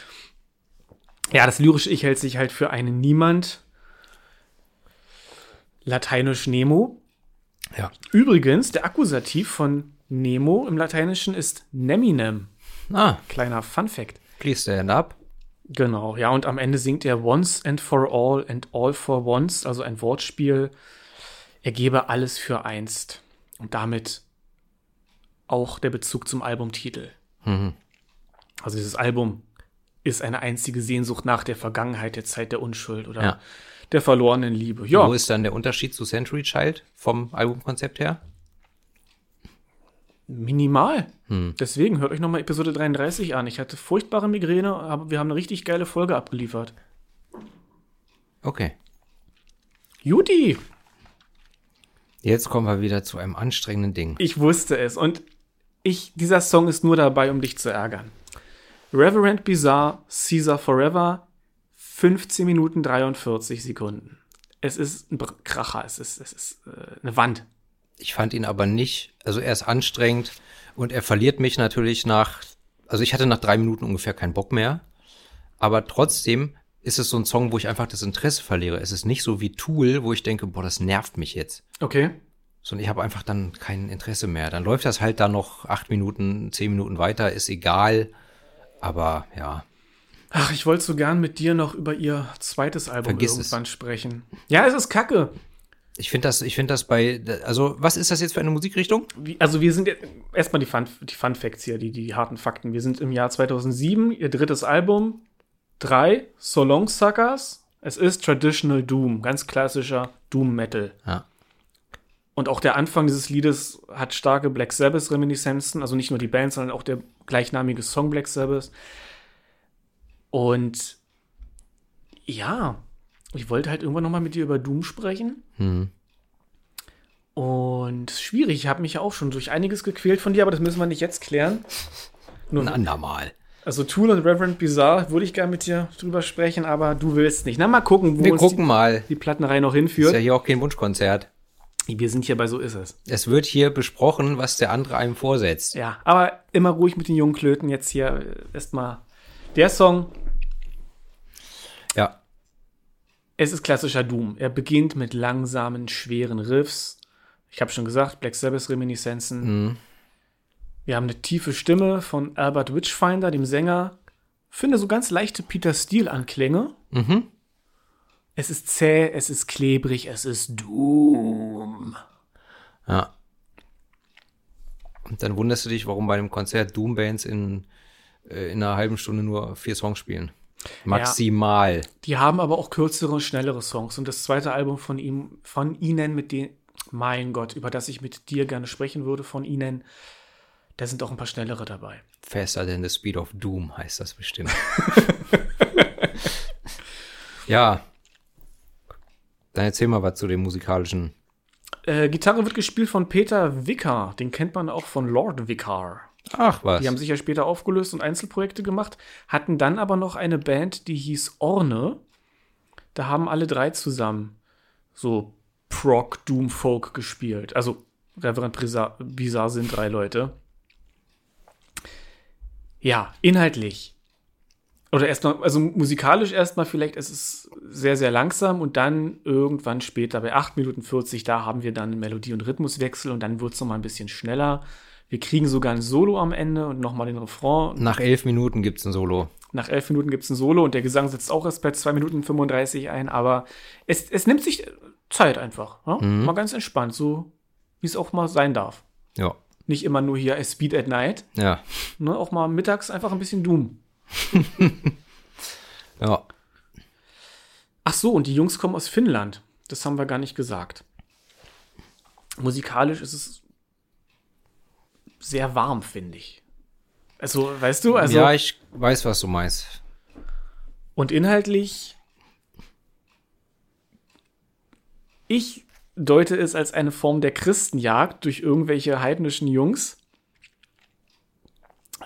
ja, das lyrische Ich hält sich halt für einen Niemand. Lateinisch Nemo. Ja. Übrigens, der Akkusativ von Nemo im Lateinischen ist Neminem. Ah, Kleiner Fun Fact. please stand up. Genau, ja, und am Ende singt er Once and for all and all for once, also ein Wortspiel. Er gebe alles für einst. Und damit auch der Bezug zum Albumtitel. Also dieses Album ist eine einzige Sehnsucht nach der Vergangenheit, der Zeit der Unschuld oder Ja. Der verlorenen Liebe. Ja, Wo ist dann der Unterschied zu Century Child vom Albumkonzept her? minimal. Deswegen hört euch nochmal Episode 33 an. Ich hatte furchtbare Migräne, aber wir haben eine richtig geile Folge abgeliefert. Okay. Juti, Jetzt kommen wir wieder zu einem anstrengenden Ding. ich wusste es. Und ich, dieser Song ist nur dabei, um dich zu ärgern. Reverend Bizarre, Caesar Forever, 15 Minuten 43 Sekunden. Es ist ein Kracher, es ist, es ist äh, eine Wand. Ich fand ihn aber nicht, also er ist anstrengend und er verliert mich natürlich nach, also ich hatte nach drei Minuten ungefähr keinen Bock mehr. Aber trotzdem ist es so ein Song, wo ich einfach das Interesse verliere. Es ist nicht so wie Tool, wo ich denke, boah, das nervt mich jetzt. Okay. Sondern ich habe einfach dann kein Interesse mehr. Dann läuft das halt da noch acht Minuten, zehn Minuten weiter, ist egal. Aber ja, Ach, ich wollte so gern mit dir noch über ihr zweites Album Vergiss es. irgendwann sprechen. Ja, es ist kacke. ich finde das, ich finde das bei, also was ist das jetzt für eine Musikrichtung? Wie, also wir sind, erstmal die Fun, die Fun Facts hier, die, die harten Fakten. Wir sind im Jahr 2007, ihr drittes Album, drei, So Long Suckers. Es ist Traditional Doom, ganz klassischer Doom Metal. Ja. Und auch der Anfang dieses Liedes hat starke Black Sabbath-Reminiszenzen, also nicht nur die Band, sondern auch der gleichnamige Song Black Sabbath. Und ja, ich wollte halt irgendwann nochmal mit dir über Doom sprechen. Hm. Und schwierig, ich habe mich ja auch schon durch einiges gequält von dir, aber das müssen wir nicht jetzt klären. Nur, <laughs> Ein andermal. also Tool und Reverend Bizarre würde ich gerne mit dir drüber sprechen, aber du willst nicht. Na, mal gucken, wo Wir uns gucken mal. die, die Plattenreihe noch Ist hinführt. ja hier auch kein Wunschkonzert. Wir sind hier bei So ist es. Es wird hier besprochen, was der andere einem vorsetzt. Ja, aber immer ruhig mit den jungen Klöten. Jetzt hier äh, erstmal der Song. Ja. Es ist klassischer Doom. Er beginnt mit langsamen, schweren Riffs. Ich habe schon gesagt, Black Sabbath-Reminiszenzen. Wir haben eine tiefe Stimme von Albert Witchfinder, dem Sänger. Finde so ganz leichte Peter Steele-Anklänge. Mhm. Es ist zäh, es ist klebrig, es ist Doom. Ja. Und dann wunderst du dich, warum bei einem Konzert Doom-Bands in, äh, in einer halben Stunde nur vier Songs spielen. Maximal. Die haben aber auch kürzere, schnellere Songs. Und das zweite Album von ihm, von ihnen, mit dem, mein Gott, über das ich mit dir gerne sprechen würde, von ihnen, da sind auch ein paar schnellere dabei. Faster than the speed of Doom heißt das bestimmt. <laughs> ja. Dann erzähl mal was zu dem musikalischen. Äh, Gitarre wird gespielt von Peter Vicar. Den kennt man auch von Lord Vicar. Ach was. Die haben sich ja später aufgelöst und Einzelprojekte gemacht, hatten dann aber noch eine Band, die hieß Orne. Da haben alle drei zusammen so Prog Doom Folk gespielt. Also Reverend Bizarre, sind drei Leute. Ja, inhaltlich. Oder erstmal, also musikalisch erstmal vielleicht, es ist sehr, sehr langsam und dann irgendwann später bei 8 Minuten 40, da haben wir dann Melodie- und Rhythmuswechsel und dann wird es nochmal ein bisschen schneller. Wir kriegen sogar ein Solo am Ende und nochmal den Refrain. Nach elf Minuten gibt's ein Solo. Nach 11 Minuten gibt es ein Solo und der Gesang setzt auch erst bei 2 Minuten 35 ein, aber es, es nimmt sich Zeit einfach. Ja? Mal ganz entspannt, so wie es auch mal sein darf. Ja. Nicht immer nur hier Speed at Night, Ja. ne? auch mal mittags einfach ein bisschen Doom. <laughs> Ja. Ach so, und die Jungs kommen aus Finnland. Das haben wir gar nicht gesagt. Musikalisch ist es sehr warm, finde ich. Also, weißt du, also ja, ich weiß, was du meinst. und inhaltlich ich deute es als eine Form der Christenjagd durch irgendwelche heidnischen Jungs.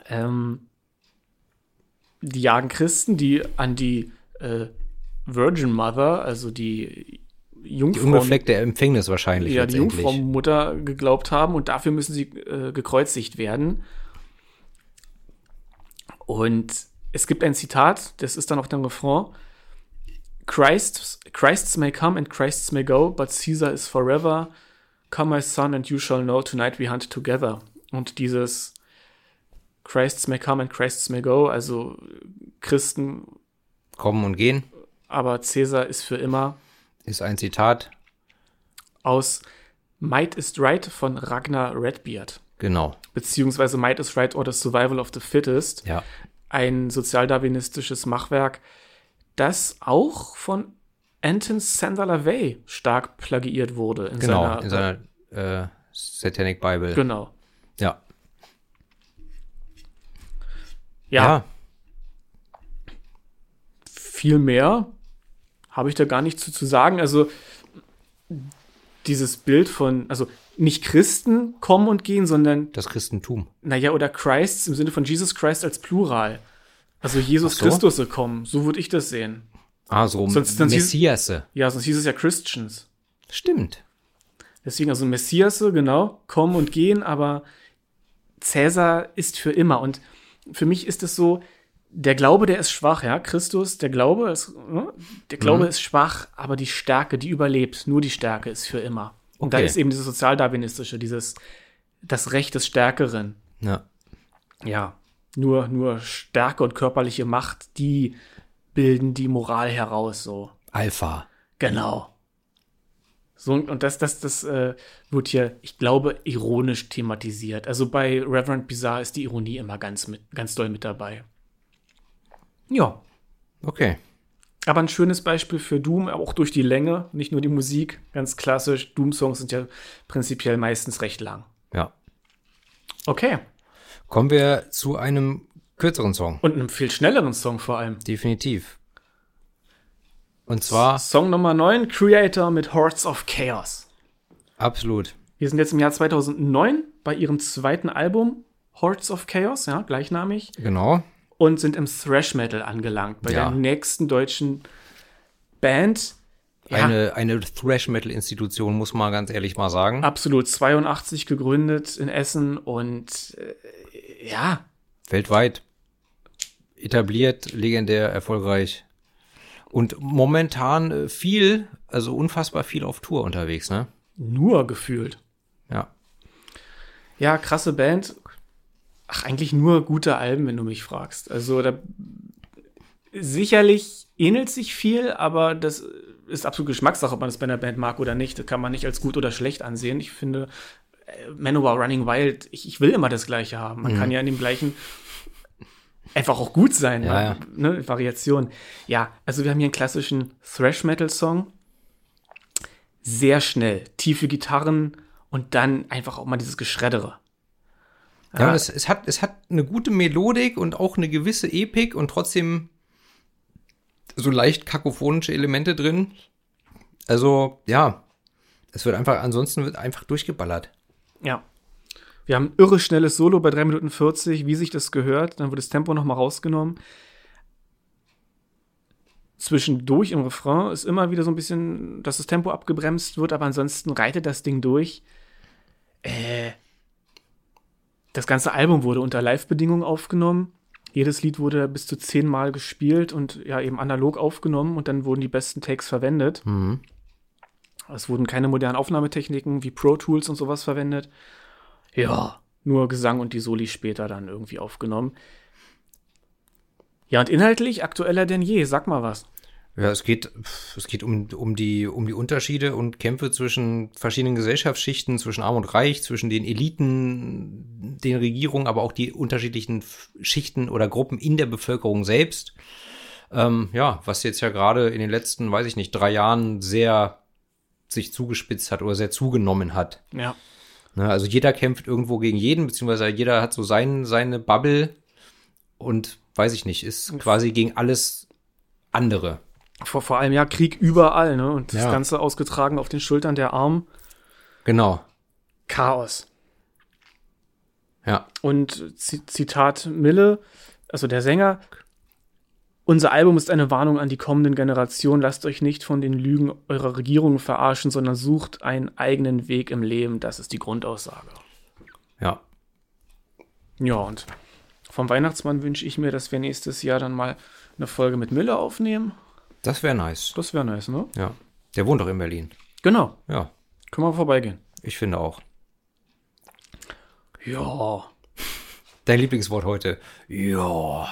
Ähm, die jagen Christen, die an die äh, Virgin Mother, also die Die Jungfrau, unbefleckte Empfängnis wahrscheinlich. ja, die. Jungfrau-Mutter geglaubt haben und dafür müssen sie äh, gekreuzigt werden. Und es gibt ein Zitat, das ist dann auch der Refrain. Christ, Christs may come and Christs may go, but Caesar is forever. Come, my son, and you shall know, tonight we hunt together. Und dieses Christs may come and Christs may go, also Christen, Kommen und gehen aber Caesar ist für immer ist ein Zitat. aus Might is Right von Ragnar Redbeard. Genau. Beziehungsweise Might is Right or the Survival of the Fittest. Ja. ein sozialdarwinistisches Machwerk, das auch von Anton Sander LaVey stark plagiiert wurde in Genau, seiner, in seiner äh, Satanic Bible. genau. Ja. Ja, viel mehr habe ich da gar nicht zu, zu sagen. Also dieses Bild von, also nicht Christen kommen und gehen, sondern, Das Christentum. naja, oder Christs im Sinne von Jesus Christ als Plural. Also Jesus so. Christus gekommen, so würde ich das sehen. Ah, so Sonst- sonst hieß- Messias. Ja, sonst hieß es ja Christians. Stimmt. Deswegen also Messias, genau, kommen und gehen, aber Cäsar ist für immer. Und für mich ist es so, der Glaube, der ist schwach, ja. Christus, der Glaube ist, ne? der Glaube ist schwach, aber die Stärke, die überlebt, nur die Stärke ist für immer. Und da Okay. ist eben dieses sozialdarwinistische, dieses, das Recht des Stärkeren. Ja. Ja, nur, nur Stärke und körperliche Macht, die bilden die Moral heraus, so. Alpha. Genau. So, und das, das, das äh, wird hier, ich glaube, ironisch thematisiert. Also bei Reverend Bizarre ist die Ironie immer ganz, mit, ganz doll mit dabei. Ja. Okay. Aber ein schönes Beispiel für Doom, auch durch die Länge, nicht nur die Musik, ganz klassisch. Doom-Songs sind ja prinzipiell meistens recht lang. Ja. Okay. Kommen wir zu einem kürzeren Song. Und einem viel schnelleren Song vor allem. Definitiv. Und zwar Song Nummer 9, Creator mit Hordes of Chaos. absolut. Wir sind jetzt im Jahr 2009 bei ihrem zweiten Album, Hordes of Chaos, ja, gleichnamig. Genau. Und sind im Thrash Metal angelangt. Bei Ja. der nächsten deutschen Band. Ja, Eine, eine Thrash-Metal-Institution, muss man ganz ehrlich mal sagen. absolut 82 gegründet in Essen und äh, ja, Weltweit etabliert, legendär, erfolgreich. Und momentan äh, viel, also unfassbar viel auf Tour unterwegs, ne? nur gefühlt. Ja. Ja, krasse Band. Ach, eigentlich nur gute Alben, wenn du mich fragst. Also da sicherlich ähnelt sich viel, aber das ist absolut Geschmackssache, ob man das bei einer Band mag oder nicht. Das kann man nicht als gut oder schlecht ansehen. Ich finde, äh, Manowar Running Wild, ich, ich will immer das Gleiche haben. Man kann ja in dem gleichen einfach auch gut sein. Ja, ja. Ne? Variation. Ja, also wir haben hier einen klassischen Thrash-Metal-Song. Sehr schnell, tiefe Gitarren und dann einfach auch mal dieses Geschreddere. Ja, und es, es, hat, es hat eine gute Melodik und auch eine gewisse Epik und trotzdem so leicht kakophonische Elemente drin. Also, ja, es wird einfach, ansonsten wird einfach durchgeballert. Ja. Wir haben ein irre schnelles Solo bei 3 Minuten 40, wie sich das gehört. Dann wird das Tempo nochmal rausgenommen. Zwischendurch im Refrain ist immer wieder so ein bisschen, dass das Tempo abgebremst wird, aber ansonsten reitet das Ding durch. Äh, das ganze Album wurde unter Live-Bedingungen aufgenommen. Jedes Lied wurde bis zu zehnmal gespielt und ja eben analog aufgenommen und dann wurden die besten Takes verwendet. Es wurden keine modernen Aufnahmetechniken wie Pro Tools und sowas verwendet. Ja, nur Gesang und die Soli später dann irgendwie aufgenommen. Ja, und inhaltlich aktueller denn je. Sag mal was. Ja, es geht, es geht um, um, die, um die Unterschiede und Kämpfe zwischen verschiedenen Gesellschaftsschichten, zwischen Arm und Reich, zwischen den Eliten, den Regierungen, aber auch die unterschiedlichen Schichten oder Gruppen in der Bevölkerung selbst. Ähm, ja, was jetzt ja gerade in den letzten, weiß ich nicht, drei Jahren sehr sich zugespitzt hat oder sehr zugenommen hat. Ja. Ne, also jeder kämpft irgendwo gegen jeden, beziehungsweise jeder hat so sein, seine Bubble und weiß ich nicht, ist quasi gegen alles andere. Vor, vor allem ja Krieg überall, ne? Und das Ja. Ganze ausgetragen auf den Schultern der Armen. Genau. Chaos. Ja. Und Zitat Mille, also der Sänger, unser Album ist eine Warnung an die kommenden Generationen. Lasst euch nicht von den Lügen eurer Regierungen verarschen, sondern sucht einen eigenen Weg im Leben. Das ist die Grundaussage. Ja. Ja, und vom Weihnachtsmann wünsche ich mir, dass wir nächstes Jahr dann mal eine Folge mit Mille aufnehmen. Das wäre nice. Das wäre nice, ne? Ja. Der wohnt doch in Berlin. Genau. Ja. Können wir vorbeigehen. Ich finde auch. Ja. Dein Lieblingswort heute. Ja.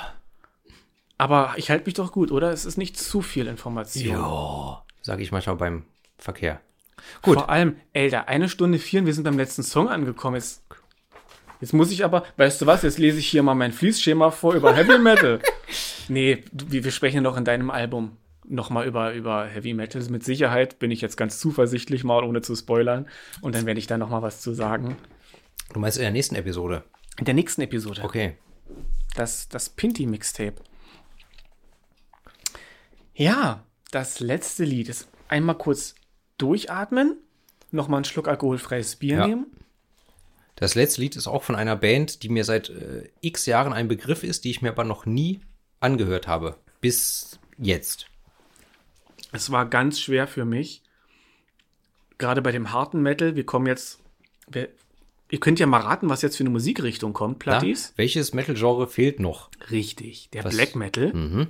Aber ich halte mich doch gut, oder? Es ist nicht zu viel Information. Ja. Sage ich manchmal beim Verkehr. Gut. Vor allem, da eine Stunde vier und wir sind beim letzten Song angekommen. Jetzt Jetzt muss ich aber, weißt du was, jetzt lese ich hier mal mein Fließschema vor über Heavy Metal. <laughs> nee, wir, wir sprechen doch in deinem Album nochmal über, über Heavy Metal. Mit Sicherheit bin ich jetzt ganz zuversichtlich mal, ohne zu spoilern. Und dann werde ich da nochmal was zu sagen. Du meinst in der nächsten Episode? In der nächsten Episode. Okay. Das, das Pinty-Mixtape. Ja, das letzte Lied ist einmal kurz durchatmen, nochmal einen Schluck alkoholfreies Bier Ja. nehmen. Das letzte Lied ist auch von einer Band, die mir seit äh, x Jahren ein Begriff ist, die ich mir aber noch nie angehört habe. Bis jetzt. Es war ganz schwer für mich. Gerade bei dem harten Metal. Wir kommen jetzt. Wir, ihr könnt ja mal raten, was jetzt für eine Musikrichtung kommt, Ja? Plattis. Welches Metal-Genre fehlt noch? Richtig, der Was- Black Metal.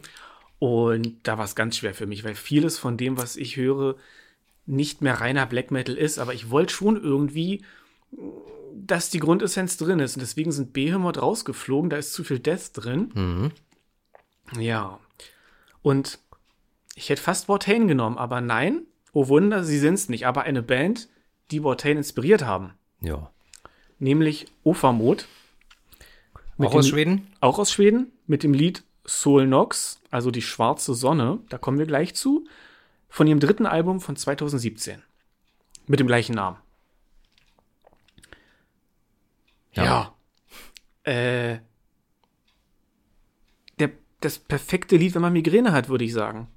Und da war es ganz schwer für mich, weil vieles von dem, was ich höre, nicht mehr reiner Black Metal ist. Aber ich wollte schon irgendwie, dass die Grundessenz drin ist. Und deswegen sind Behemoth rausgeflogen. Da ist zu viel Death drin. Ja. Und ich hätte fast Watain genommen, aber nein. Oh Wunder, sie sind es nicht. Aber eine Band, die Watain inspiriert haben. Ja. Nämlich Ofamot. Mit Auch aus dem- Schweden? auch aus Schweden, mit dem Lied Soul Nox, also die schwarze Sonne, da kommen wir gleich zu, von ihrem dritten Album von 2017. Mit dem gleichen Namen. Ja. Äh, der, das perfekte Lied, wenn man Migräne hat, würde ich sagen.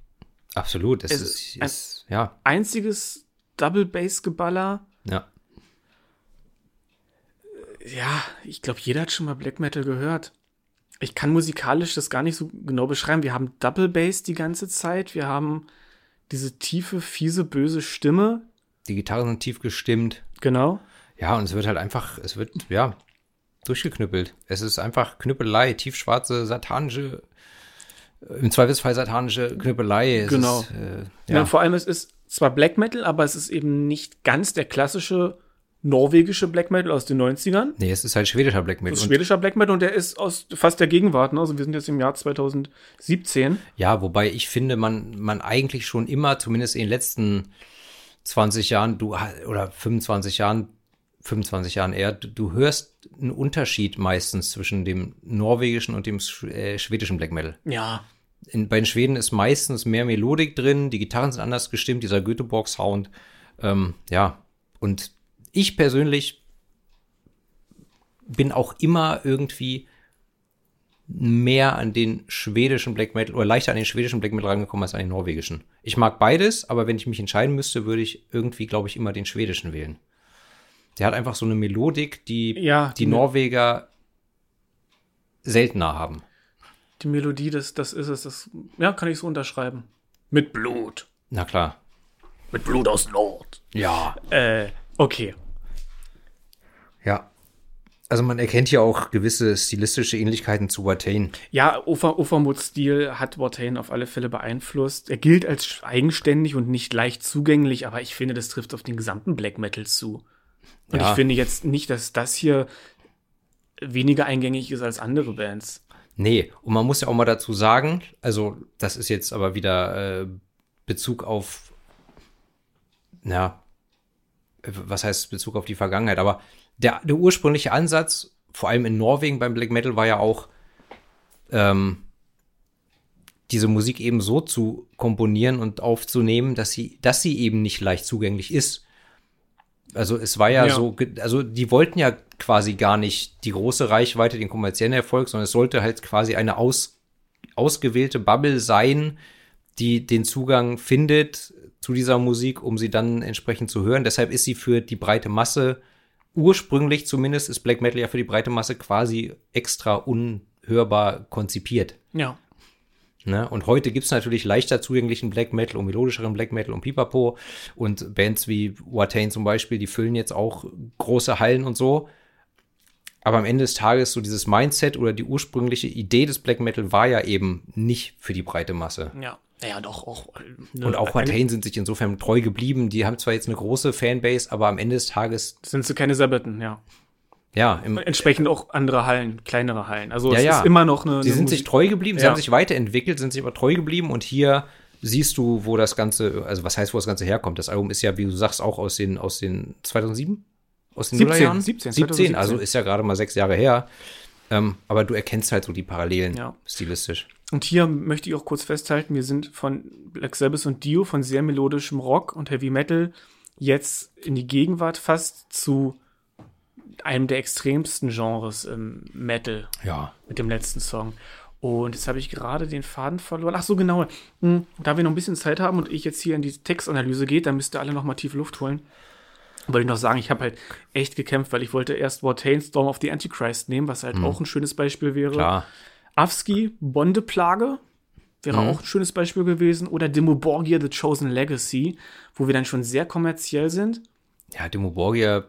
Absolut. Es, Es ist, ein- ist, ja, Einziges Double Bass Geballer. ja. Ja, ich glaube, jeder hat schon mal Black Metal gehört. Ich kann musikalisch das gar nicht so genau beschreiben. Wir haben Double Bass die ganze Zeit. Wir haben diese tiefe, fiese, böse Stimme. Die Gitarren sind tief gestimmt. Genau. Ja, und es wird halt einfach, es wird, ja, durchgeknüppelt. Es ist einfach Knüppelei, tiefschwarze, satanische, im Zweifelsfall satanische Knüppelei. Es Genau. Ist, äh, Ja. ja. vor allem, es ist zwar Black Metal, aber es ist eben nicht ganz der klassische norwegische Black Metal aus den 90ern. nee, es ist halt schwedischer Black Metal. ist Und, schwedischer Black Metal und der ist aus fast der Gegenwart. Ne? Also wir sind jetzt im Jahr 2017. ja, wobei ich finde, man, man eigentlich schon immer, zumindest in den letzten 20 Jahren, du, oder 25 Jahren, 25 Jahren eher, du, hörst einen Unterschied meistens zwischen dem norwegischen und dem äh, schwedischen Black Metal. Ja, in, bei den Schweden ist meistens mehr Melodik drin, die Gitarren sind anders gestimmt, dieser Göteborg-Sound. Ähm, ja, und ich persönlich bin auch immer irgendwie mehr an den schwedischen Black Metal oder leichter an den schwedischen Black Metal rangekommen als an den norwegischen. Ich mag beides, aber wenn ich mich entscheiden müsste, würde ich irgendwie, glaube ich, immer den schwedischen wählen. Der hat einfach so eine Melodik, die Ja, die die- Norweger seltener haben. die Melodie, das, das ist es. Das, ja, kann ich so unterschreiben. Mit Blut. Na klar. Mit Blut aus Nord. Ja. Äh, okay. Ja. Also man erkennt hier auch gewisse stilistische Ähnlichkeiten zu Watain. Ja, Ufer, Ufermut-Stil hat Watain auf alle Fälle beeinflusst. Er gilt als eigenständig und nicht leicht zugänglich, aber ich finde, das trifft auf den gesamten Black Metal zu. Und Ja. ich finde jetzt nicht, dass das hier weniger eingängig ist als andere Bands. Nee, und man muss ja auch mal dazu sagen, also das ist jetzt aber wieder äh, Bezug auf, na, was heißt Bezug auf die Vergangenheit, aber der, der ursprüngliche Ansatz, vor allem in Norwegen beim Black Metal, war ja auch, ähm, diese Musik eben so zu komponieren und aufzunehmen, dass sie, dass sie eben nicht leicht zugänglich ist. Also es war ja, Ja. so, also die wollten ja quasi gar nicht die große Reichweite, den kommerziellen Erfolg, sondern es sollte halt quasi eine aus, ausgewählte Bubble sein, die den Zugang findet zu dieser Musik, um sie dann entsprechend zu hören. Deshalb ist sie für die breite Masse, ursprünglich zumindest, ist Black Metal ja für die breite Masse quasi extra unhörbar konzipiert. Ja. Ne? Und heute gibt's natürlich leichter zugänglichen Black Metal und melodischeren Black Metal und Pipapo. Und Bands wie Watain zum Beispiel, die füllen jetzt auch große Hallen und so. Aber am Ende des Tages so dieses Mindset oder die ursprüngliche Idee des Black Metal war ja eben nicht für die breite Masse. Ja. Ja, doch, auch. äh, ne, Und auch Watain sind sich insofern treu geblieben. Die haben zwar jetzt eine große Fanbase, aber am Ende des Tages, Sind sie keine Sabbaten, ja. Ja, im, Entsprechend auch andere Hallen, kleinere Hallen. Also Ja, es ja. ist immer noch eine. Sie sind Musik- sich treu geblieben, sie Ja. haben sich weiterentwickelt, sind sich aber treu geblieben und hier siehst du, wo das Ganze, also was heißt, wo das Ganze herkommt. Das Album ist ja, wie du sagst, auch aus den, aus den 2007? aus den 17, Nullerjahren? 17, 17, also 2017. ist ja gerade mal sechs Jahre her. Ähm, aber du erkennst halt so die Parallelen Ja. stilistisch. Und hier möchte ich auch kurz festhalten, wir sind von Black Sabbath und Dio, von sehr melodischem Rock und Heavy Metal, jetzt in die Gegenwart fast zu einem der extremsten Genres im Metal Ja. mit dem letzten Song. Und jetzt habe ich gerade den Faden verloren. Ach so, genau. Hm, Da wir noch ein bisschen Zeit haben und ich jetzt hier in die Textanalyse gehe, dann müsst ihr alle noch mal tief Luft holen. Wollte ich noch sagen, ich habe halt echt gekämpft, weil ich wollte erst Wartain Storm of the Antichrist nehmen, was halt auch ein schönes Beispiel wäre. Klar. Avsky, Bondeplage, wäre Mhm. auch ein schönes Beispiel gewesen. Oder Demo Borgia, The Chosen Legacy, wo wir dann schon sehr kommerziell sind. Ja, Demo Borgia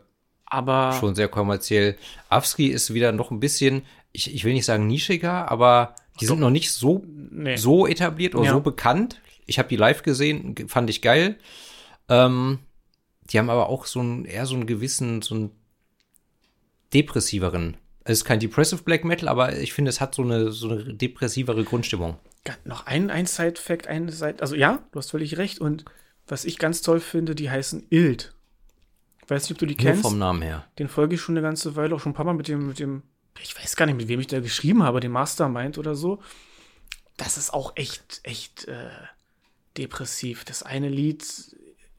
Aber schon sehr kommerziell. Avsky ist wieder noch ein bisschen, ich, ich will nicht sagen nischiger, aber die sind noch nicht so, nee. so etabliert oder Ja. so bekannt. Ich habe die live gesehen, ge- fand ich geil. Ähm, die haben aber auch so ein, eher so einen gewissen, so einen depressiveren. Es ist kein Depressive Black Metal, aber ich finde, es hat so eine, so eine depressivere Grundstimmung. Noch ein, ein Side-Fact, eine Seite. Also ja, du hast völlig recht. Und was ich ganz toll finde, die heißen Ild. Ich weiß nicht, ob du die Nur kennst. vom Namen her. Den folge ich schon eine ganze Weile, auch schon ein paar Mal mit dem, mit dem, ich weiß gar nicht, mit wem ich da geschrieben habe, dem Mastermind oder so. Das ist auch echt, echt äh, depressiv. Das eine Lied,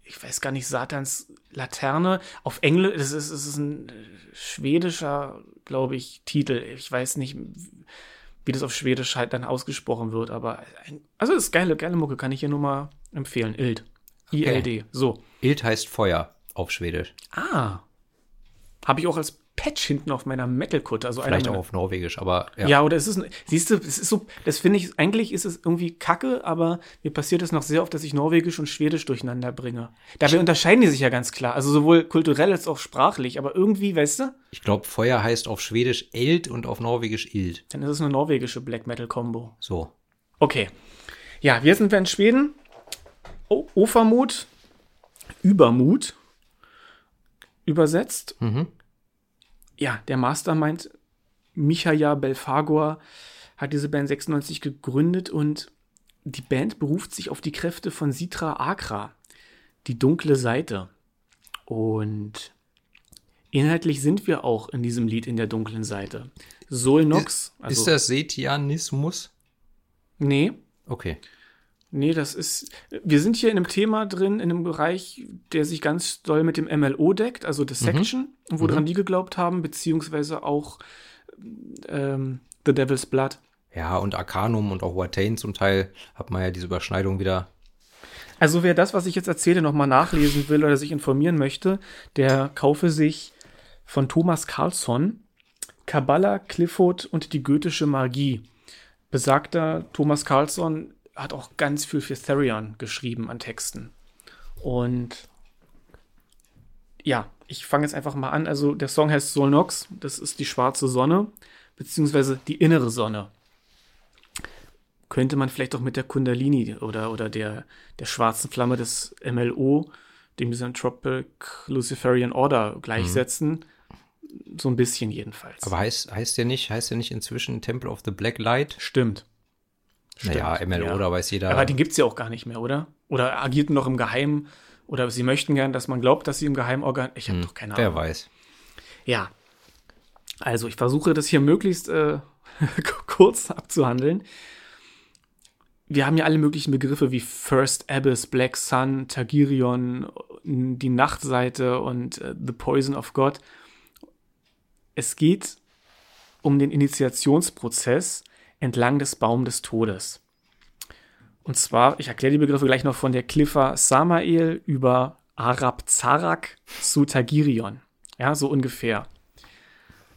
ich weiß gar nicht, Satans Laterne, auf Englisch, das ist, das ist ein äh, schwedischer, glaube ich, Titel. Ich weiß nicht, wie das auf Schwedisch halt dann ausgesprochen wird, aber ein, also das ist geile, geile Mucke, kann ich hier nur mal empfehlen. Ild. ILD. So. Ild heißt Feuer auf Schwedisch. Ah. Habe ich auch als Patch hinten auf meiner Metal-Kutte. Also Vielleicht auch auf Norwegisch, aber ja. Ja, oder es ist, siehst du, es ist so, das finde ich, eigentlich ist es irgendwie kacke, aber mir passiert es noch sehr oft, dass ich Norwegisch und Schwedisch durcheinander bringe. Dabei unterscheiden die sich ja ganz klar. Also sowohl kulturell als auch sprachlich, aber irgendwie, weißt du, Ich glaube, Feuer heißt auf Schwedisch Eld und auf Norwegisch Ild. dann ist es eine norwegische Black Metal-Kombo. So. Okay. Ja, wir sind wir in Schweden. O Ofermut, Übermut, übersetzt. Mhm. Ja, der Mastermind Michaja Belfagor hat diese Band 96 gegründet und die Band beruft sich auf die Kräfte von Sitra Akra, die dunkle Seite. Und inhaltlich sind wir auch in diesem Lied in der dunklen Seite. Solnox, also ist das Setianismus? nee, Okay. Nee, das ist. Wir sind hier in einem Thema drin, in einem Bereich, der sich ganz doll mit dem MLO deckt, also Dissection, und woran die geglaubt haben, beziehungsweise auch ähm, The Devil's Blood. Ja, und Arcanum und auch Watain zum Teil hat man ja diese Überschneidung wieder. Also wer das, was ich jetzt erzähle, nochmal nachlesen will oder sich informieren möchte, der kaufe sich von Thomas Carlsson Kabbalah, Clifford und die goethische Magie. Besagter Thomas Carlsson hat auch ganz viel für Therion geschrieben an Texten. Und ja, ich fange jetzt einfach mal an. Also der Song heißt Solnox, das ist die schwarze Sonne, beziehungsweise die innere Sonne. Könnte man vielleicht auch mit der Kundalini oder, oder der, der schwarzen Flamme des MLO, dem Misanthropic Luciferian Order, gleichsetzen. So ein bisschen jedenfalls. Aber heißt, heißt der nicht, heißt der nicht inzwischen Temple of the Black Light? Stimmt. Naja, Stimmt, MLO, ja. da weiß jeder. Aber den gibt's ja auch gar nicht mehr, oder? Oder agierten noch im Geheimen. Oder sie möchten gern, dass man glaubt, dass sie im Geheimen organ. Ich habe doch keine Ahnung. Hm, wer weiß. Ja. Also, ich versuche das hier möglichst äh, <laughs> kurz abzuhandeln. Wir haben ja alle möglichen Begriffe wie First Abyss, Black Sun, Tagirion, die Nachtseite und äh, The Poison of God. Es geht um den Initiationsprozess entlang des Baum des Todes. Und zwar, ich erkläre die Begriffe gleich noch von der Cliffa Samael über Arab Zarak zu Tagirion. Ja, so ungefähr.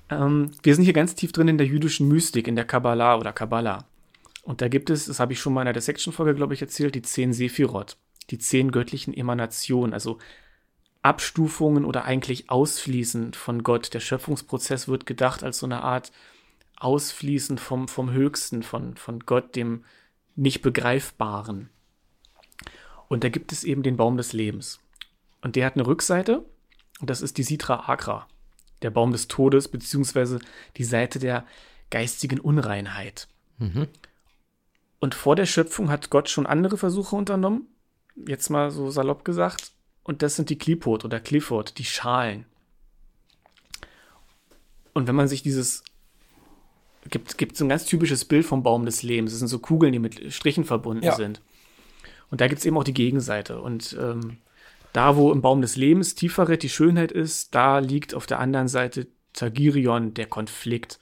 Ähm, wir sind hier ganz tief drin in der jüdischen Mystik, in der Kabbalah oder Kabbalah. Und da gibt es, das habe ich schon mal in der Dissection-Folge, glaube ich, erzählt, die zehn Sephirot, die zehn göttlichen Emanationen, also Abstufungen oder eigentlich Ausfließen von Gott. Der Schöpfungsprozess wird gedacht als so eine Art Ausfließen vom, vom Höchsten, von, von Gott, dem nicht Begreifbaren. Und da gibt es eben den Baum des Lebens. Und der hat eine Rückseite, und das ist die Sitra Agra, der Baum des Todes, beziehungsweise die Seite der geistigen Unreinheit. Und vor der Schöpfung hat Gott schon andere Versuche unternommen, jetzt mal so salopp gesagt, und das sind die Klipot oder Clifford, die Schalen. Und wenn man sich dieses gibt gibt so ein ganz typisches Bild vom Baum des Lebens. Das sind so Kugeln, die mit Strichen verbunden Ja. sind. Und da gibt es eben auch die Gegenseite. Und ähm, da, wo im Baum des Lebens Tiferet die Schönheit ist, da liegt auf der anderen Seite Tagirion der Konflikt.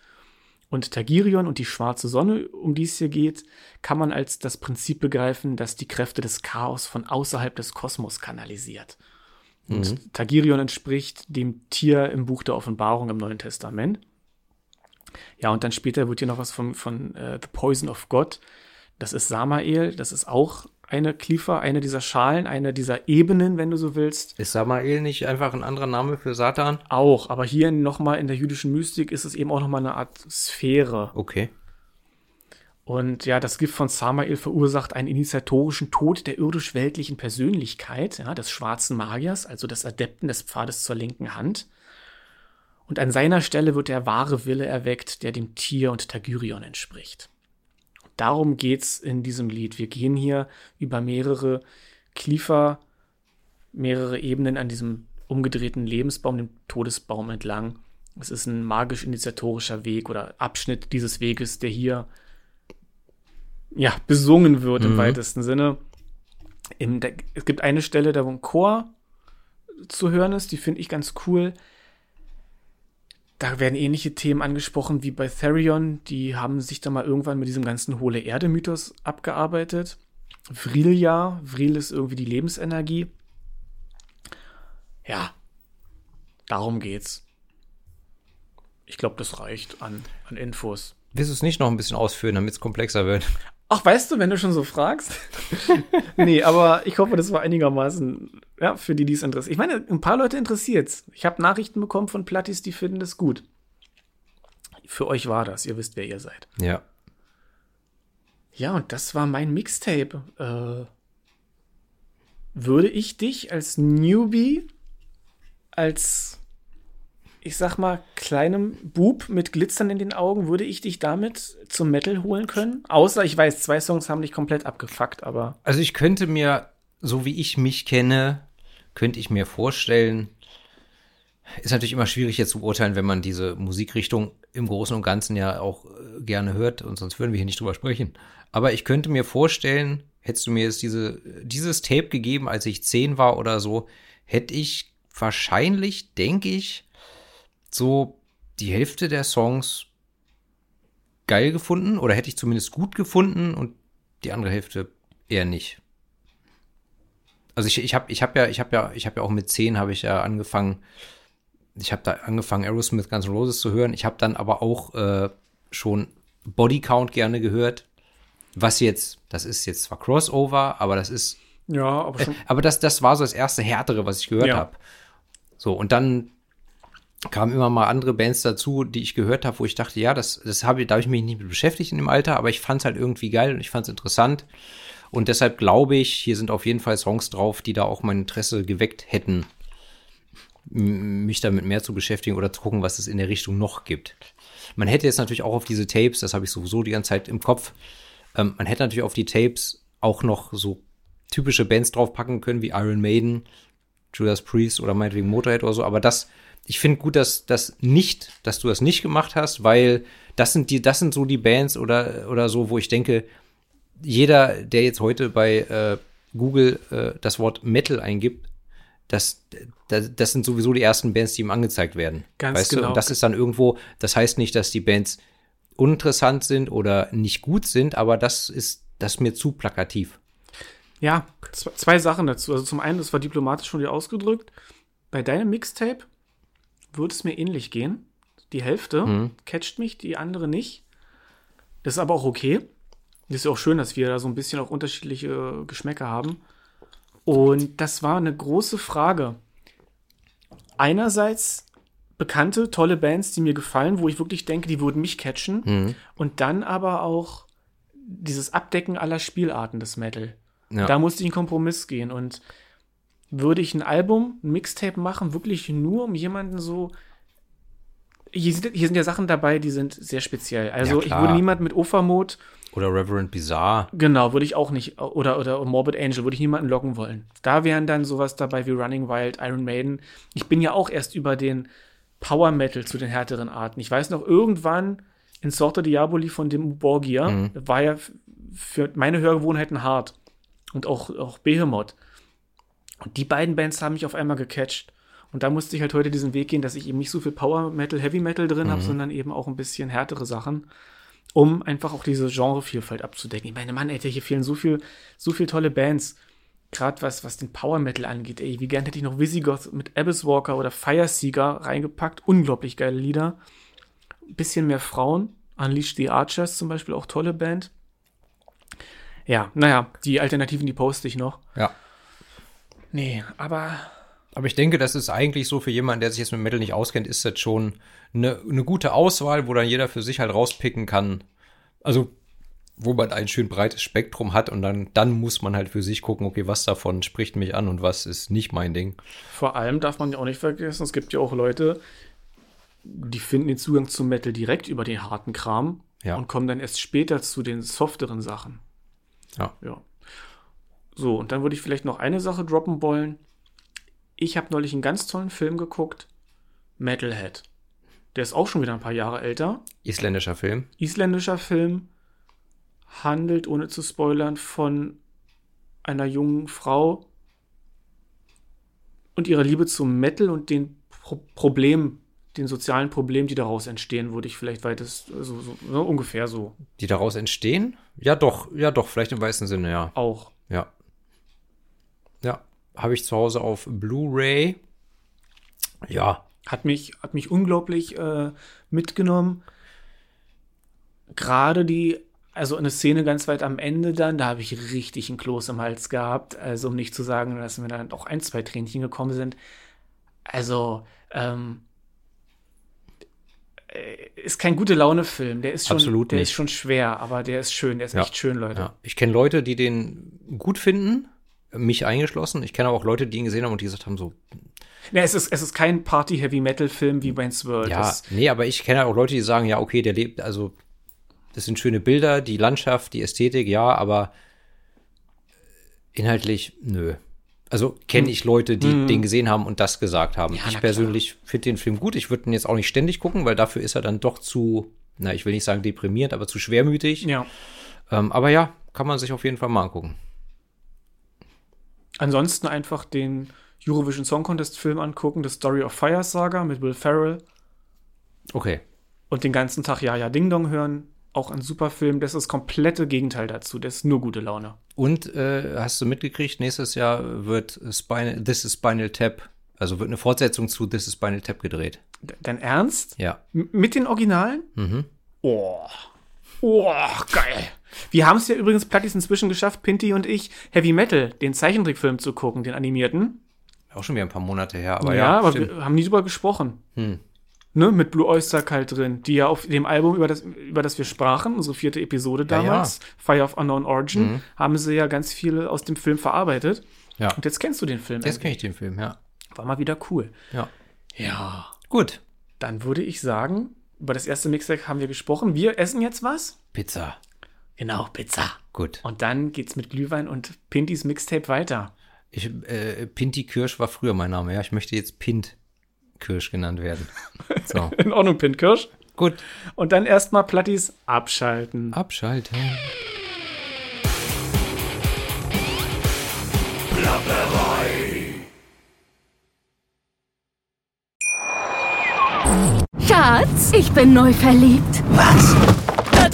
Und Tagirion und die schwarze Sonne, um die es hier geht, kann man als das Prinzip begreifen, das die Kräfte des Chaos von außerhalb des Kosmos kanalisiert. Und Tagirion entspricht dem Tier im Buch der Offenbarung im Neuen Testament. Ja, und dann später wird hier noch was von, von äh, The Poison of God. Das ist Samael, das ist auch eine Kiefer, eine dieser Schalen, eine dieser Ebenen, wenn du so willst. Ist Samael nicht einfach ein anderer Name für Satan? Auch, aber hier nochmal in der jüdischen Mystik ist es eben auch nochmal eine Art Sphäre. Okay. Und ja, das Gift von Samael verursacht einen initiatorischen Tod der irdisch-weltlichen Persönlichkeit, ja, des schwarzen Magiers, also des Adepten des Pfades zur linken Hand. Und an seiner Stelle wird der wahre Wille erweckt, der dem Tier und Tagirion entspricht. Darum geht's in diesem Lied. Wir gehen hier über mehrere Kliefer, mehrere Ebenen an diesem umgedrehten Lebensbaum, dem Todesbaum entlang. Es ist ein magisch-initiatorischer Weg oder Abschnitt dieses Weges, der hier ja, besungen wird im weitesten Sinne. Im, der, es gibt eine Stelle, da wo ein Chor zu hören ist, die finde ich ganz cool. Da werden ähnliche Themen angesprochen wie bei Therion. Die haben sich da mal irgendwann mit diesem ganzen hohle Erde-Mythos abgearbeitet. Vrilja, Vril ist irgendwie die Lebensenergie. Ja, darum geht's. Ich glaube, das reicht an, an Infos. Willst du es nicht noch ein bisschen ausführen, damit es komplexer wird? Ach, weißt du, wenn du schon so fragst? <laughs> nee, aber ich hoffe, das war einigermaßen, ja, für die, die es interessiert. Ich meine, ein paar Leute interessiert Ich habe Nachrichten bekommen von Plattis, die finden das gut. Für euch war das, ihr wisst, wer ihr seid. Ja. Ja, und das war mein Mixtape. Äh, würde ich dich als Newbie, als, ich sag mal, kleinem Bub mit Glitzern in den Augen, würde ich dich damit zum Metal holen können? Außer, ich weiß, zwei Songs haben dich komplett abgefuckt, aber Also ich könnte mir, so wie ich mich kenne, könnte ich mir vorstellen, ist natürlich immer schwierig jetzt zu beurteilen, wenn man diese Musikrichtung im Großen und Ganzen ja auch äh, gerne hört und sonst würden wir hier nicht drüber sprechen. Aber ich könnte mir vorstellen, hättest du mir jetzt diese, dieses Tape gegeben, als ich zehn war oder so, hätte ich wahrscheinlich, denke ich, so die Hälfte der Songs geil gefunden oder hätte ich zumindest gut gefunden und die andere Hälfte eher nicht. Also ich, ich habe ich hab ja, ich habe ja, ich habe ja auch mit zehn habe ich ja angefangen, ich habe da angefangen Aerosmith Guns N' Roses zu hören. Ich habe dann aber auch äh, schon Body Count gerne gehört. Was jetzt, das ist jetzt zwar Crossover, aber das ist, ja, aber schon. aber das, das war so das erste härtere, was ich gehört Ja. habe. So und dann kamen immer mal andere Bands dazu, die ich gehört habe, wo ich dachte, ja, das, das habe ich, da habe ich mich nicht mit beschäftigt in dem Alter, aber ich fand es halt irgendwie geil und ich fand es interessant. Und deshalb glaube ich, hier sind auf jeden Fall Songs drauf, die da auch mein Interesse geweckt hätten, mich damit mehr zu beschäftigen oder zu gucken, was es in der Richtung noch gibt. Man hätte jetzt natürlich auch auf diese Tapes, das habe ich sowieso die ganze Zeit im Kopf, ähm, man hätte natürlich auf die Tapes auch noch so typische Bands draufpacken können, wie Iron Maiden, Judas Priest oder meinetwegen Motorhead oder so, aber das, ich finde gut, dass das nicht, dass du das nicht gemacht hast, weil das sind die, das sind so die Bands oder, oder so, wo ich denke, jeder, der jetzt heute bei äh, Google äh, das Wort Metal eingibt, das, das, das sind sowieso die ersten Bands, die ihm angezeigt werden. Ganz weißt Du? genau. Und das ist dann irgendwo, das heißt nicht, dass die Bands uninteressant sind oder nicht gut sind, aber das ist, das ist mir zu plakativ. Ja, zwei, zwei Sachen dazu. Also zum einen, das war diplomatisch von dir ausgedrückt. Bei deinem Mixtape würde es mir ähnlich gehen. Die Hälfte catcht mich, die andere nicht. Das ist aber auch okay. Das ist ja auch schön, dass wir da so ein bisschen auch unterschiedliche Geschmäcker haben. Und das war eine große Frage. Einerseits bekannte, tolle Bands, die mir gefallen, wo ich wirklich denke, die würden mich catchen. Und dann aber auch dieses Abdecken aller Spielarten des Metal. Ja. Da musste ich einen Kompromiss gehen. Und würde ich ein Album, ein Mixtape machen, wirklich nur um jemanden so. Hier sind, hier sind ja Sachen dabei, die sind sehr speziell. Also ich klar. würde niemand mit Ofamot, Oder Reverend Bizarre. genau, würde ich auch nicht, oder, oder Morbid Angel, würde ich niemanden locken wollen. Da wären dann sowas dabei wie Running Wild, Iron Maiden. Ich bin ja auch erst über den Power Metal zu den härteren Arten. Ich weiß noch, irgendwann in Sorte Diaboli von dem Borgia Mhm. war ja für meine Hörgewohnheiten hart. Und auch, auch Behemoth. Und die beiden Bands haben mich auf einmal gecatcht. Und da musste ich halt heute diesen Weg gehen, dass ich eben nicht so viel Power Metal, Heavy Metal drin habe, sondern eben auch ein bisschen härtere Sachen, um einfach auch diese Genrevielfalt abzudecken. Ich meine, Mann, ey, hier fehlen so viel, so viel tolle Bands. Gerade was, was den Power Metal angeht, ey, wie gern hätte ich noch Visigoth mit Abyss Walker oder Fireseeker reingepackt. Unglaublich geile Lieder. Ein bisschen mehr Frauen. Unleash the Archers zum Beispiel, auch tolle Band. Ja, naja, die Alternativen, die poste ich noch. Ja. Nee, aber Aber ich denke, das ist eigentlich so für jemanden, der sich jetzt mit Metal nicht auskennt, ist das schon eine, eine gute Auswahl, wo dann jeder für sich halt rauspicken kann. Also, wo man ein schön breites Spektrum hat und dann, dann muss man halt für sich gucken, okay, was davon spricht mich an und was ist nicht mein Ding. Vor allem darf man ja auch nicht vergessen, es gibt ja auch Leute, die finden den Zugang zum Metal direkt über den harten Kram Ja. und kommen dann erst später zu den softeren Sachen. Ja. Ja. So, und dann würde ich vielleicht noch eine Sache droppen wollen. Ich habe neulich einen ganz tollen Film geguckt, Metalhead. Der ist auch schon wieder ein paar Jahre älter. Isländischer Film. Isländischer Film handelt, ohne zu spoilern, von einer jungen Frau und ihrer Liebe zum Metal und den Pro Problemen, den sozialen Problemen, die daraus entstehen, würde ich vielleicht weitest, so, so, so ungefähr so Die daraus entstehen? Ja, doch, ja, doch, vielleicht im weißen Sinne, ja. auch. Ja. Ja. Habe ich zu Hause auf Blu-ray. Ja. Hat mich, hat mich unglaublich äh, mitgenommen. Gerade die, also eine Szene ganz weit am Ende dann, da habe ich richtig einen Kloß im Hals gehabt. Also um nicht zu sagen, dass mir dann auch ein, zwei Tränchen gekommen sind. Also, ähm, äh, ist kein gute Laune-Film. Der ist schon, Absolut der nicht. ist schon schwer, aber der ist schön, der ist Ja. echt schön, Leute. ja. Ich kenne Leute, die den gut finden, mich eingeschlossen. Ich kenne aber auch Leute, die ihn gesehen haben und die gesagt haben so, Nee, es ist, es ist kein Party-Heavy-Metal-Film wie Wayne's World. ja, Das, nee, aber ich kenne auch Leute, die sagen, ja, okay, der lebt, also das sind schöne Bilder, die Landschaft, die Ästhetik, ja, aber inhaltlich, nö. Also kenne ich Leute, die den gesehen haben und das gesagt haben. Hm. Ja, ich persönlich finde den Film gut. Ich würde ihn jetzt auch nicht ständig gucken, weil dafür ist er dann doch zu, na, ich will nicht sagen deprimierend, aber zu schwermütig. ja. Ähm, aber ja, kann man sich auf jeden Fall mal angucken. Ansonsten einfach den Eurovision Song Contest Film angucken, The Story of Fire Saga mit Will Ferrell Okay. und den ganzen Tag Ja Ja Ding Dong hören. Auch ein super Film. Das ist das komplette Gegenteil dazu. Das ist nur gute Laune. Und äh, hast du mitgekriegt, nächstes Jahr wird Spinal, This is Spinal Tap, also wird eine Fortsetzung zu This is Spinal Tap gedreht. Dein Ernst? Ja. M mit den Originalen? Mhm. Oh. Oh, geil. Wir haben es ja übrigens Plattis inzwischen geschafft, Pinty und ich, Heavy Metal, den Zeichentrickfilm zu gucken, den animierten. Auch schon wieder ein paar Monate her, aber ja, ja. aber stimmt. wir haben nie drüber gesprochen. Hm. Ne, mit Blue Oyster Cult drin, die ja auf dem Album, über das, über das wir sprachen, unsere vierte Episode Ja, Mhm. damals, Fire of Unknown Origin, haben sie ja ganz viel aus dem Film verarbeitet. ja. Und jetzt kennst du den Film. Jetzt kenne ich den Film, ja. War mal wieder cool. Ja. Ja. Gut. Dann würde ich sagen, über das erste Mixtape haben wir gesprochen. Wir essen jetzt was? Pizza. Genau, Pizza. Gut. Und dann geht's mit Glühwein und Pintys Mixtape weiter. Ich, äh, Pinti Kirsch war früher mein Name, ja. Ich möchte jetzt Pint Kirsch genannt werden. <laughs> So. In Ordnung, Pint Kirsch. Gut. Und dann erstmal Plattis abschalten. Abschalten. Schatz, ich bin neu verliebt. Was?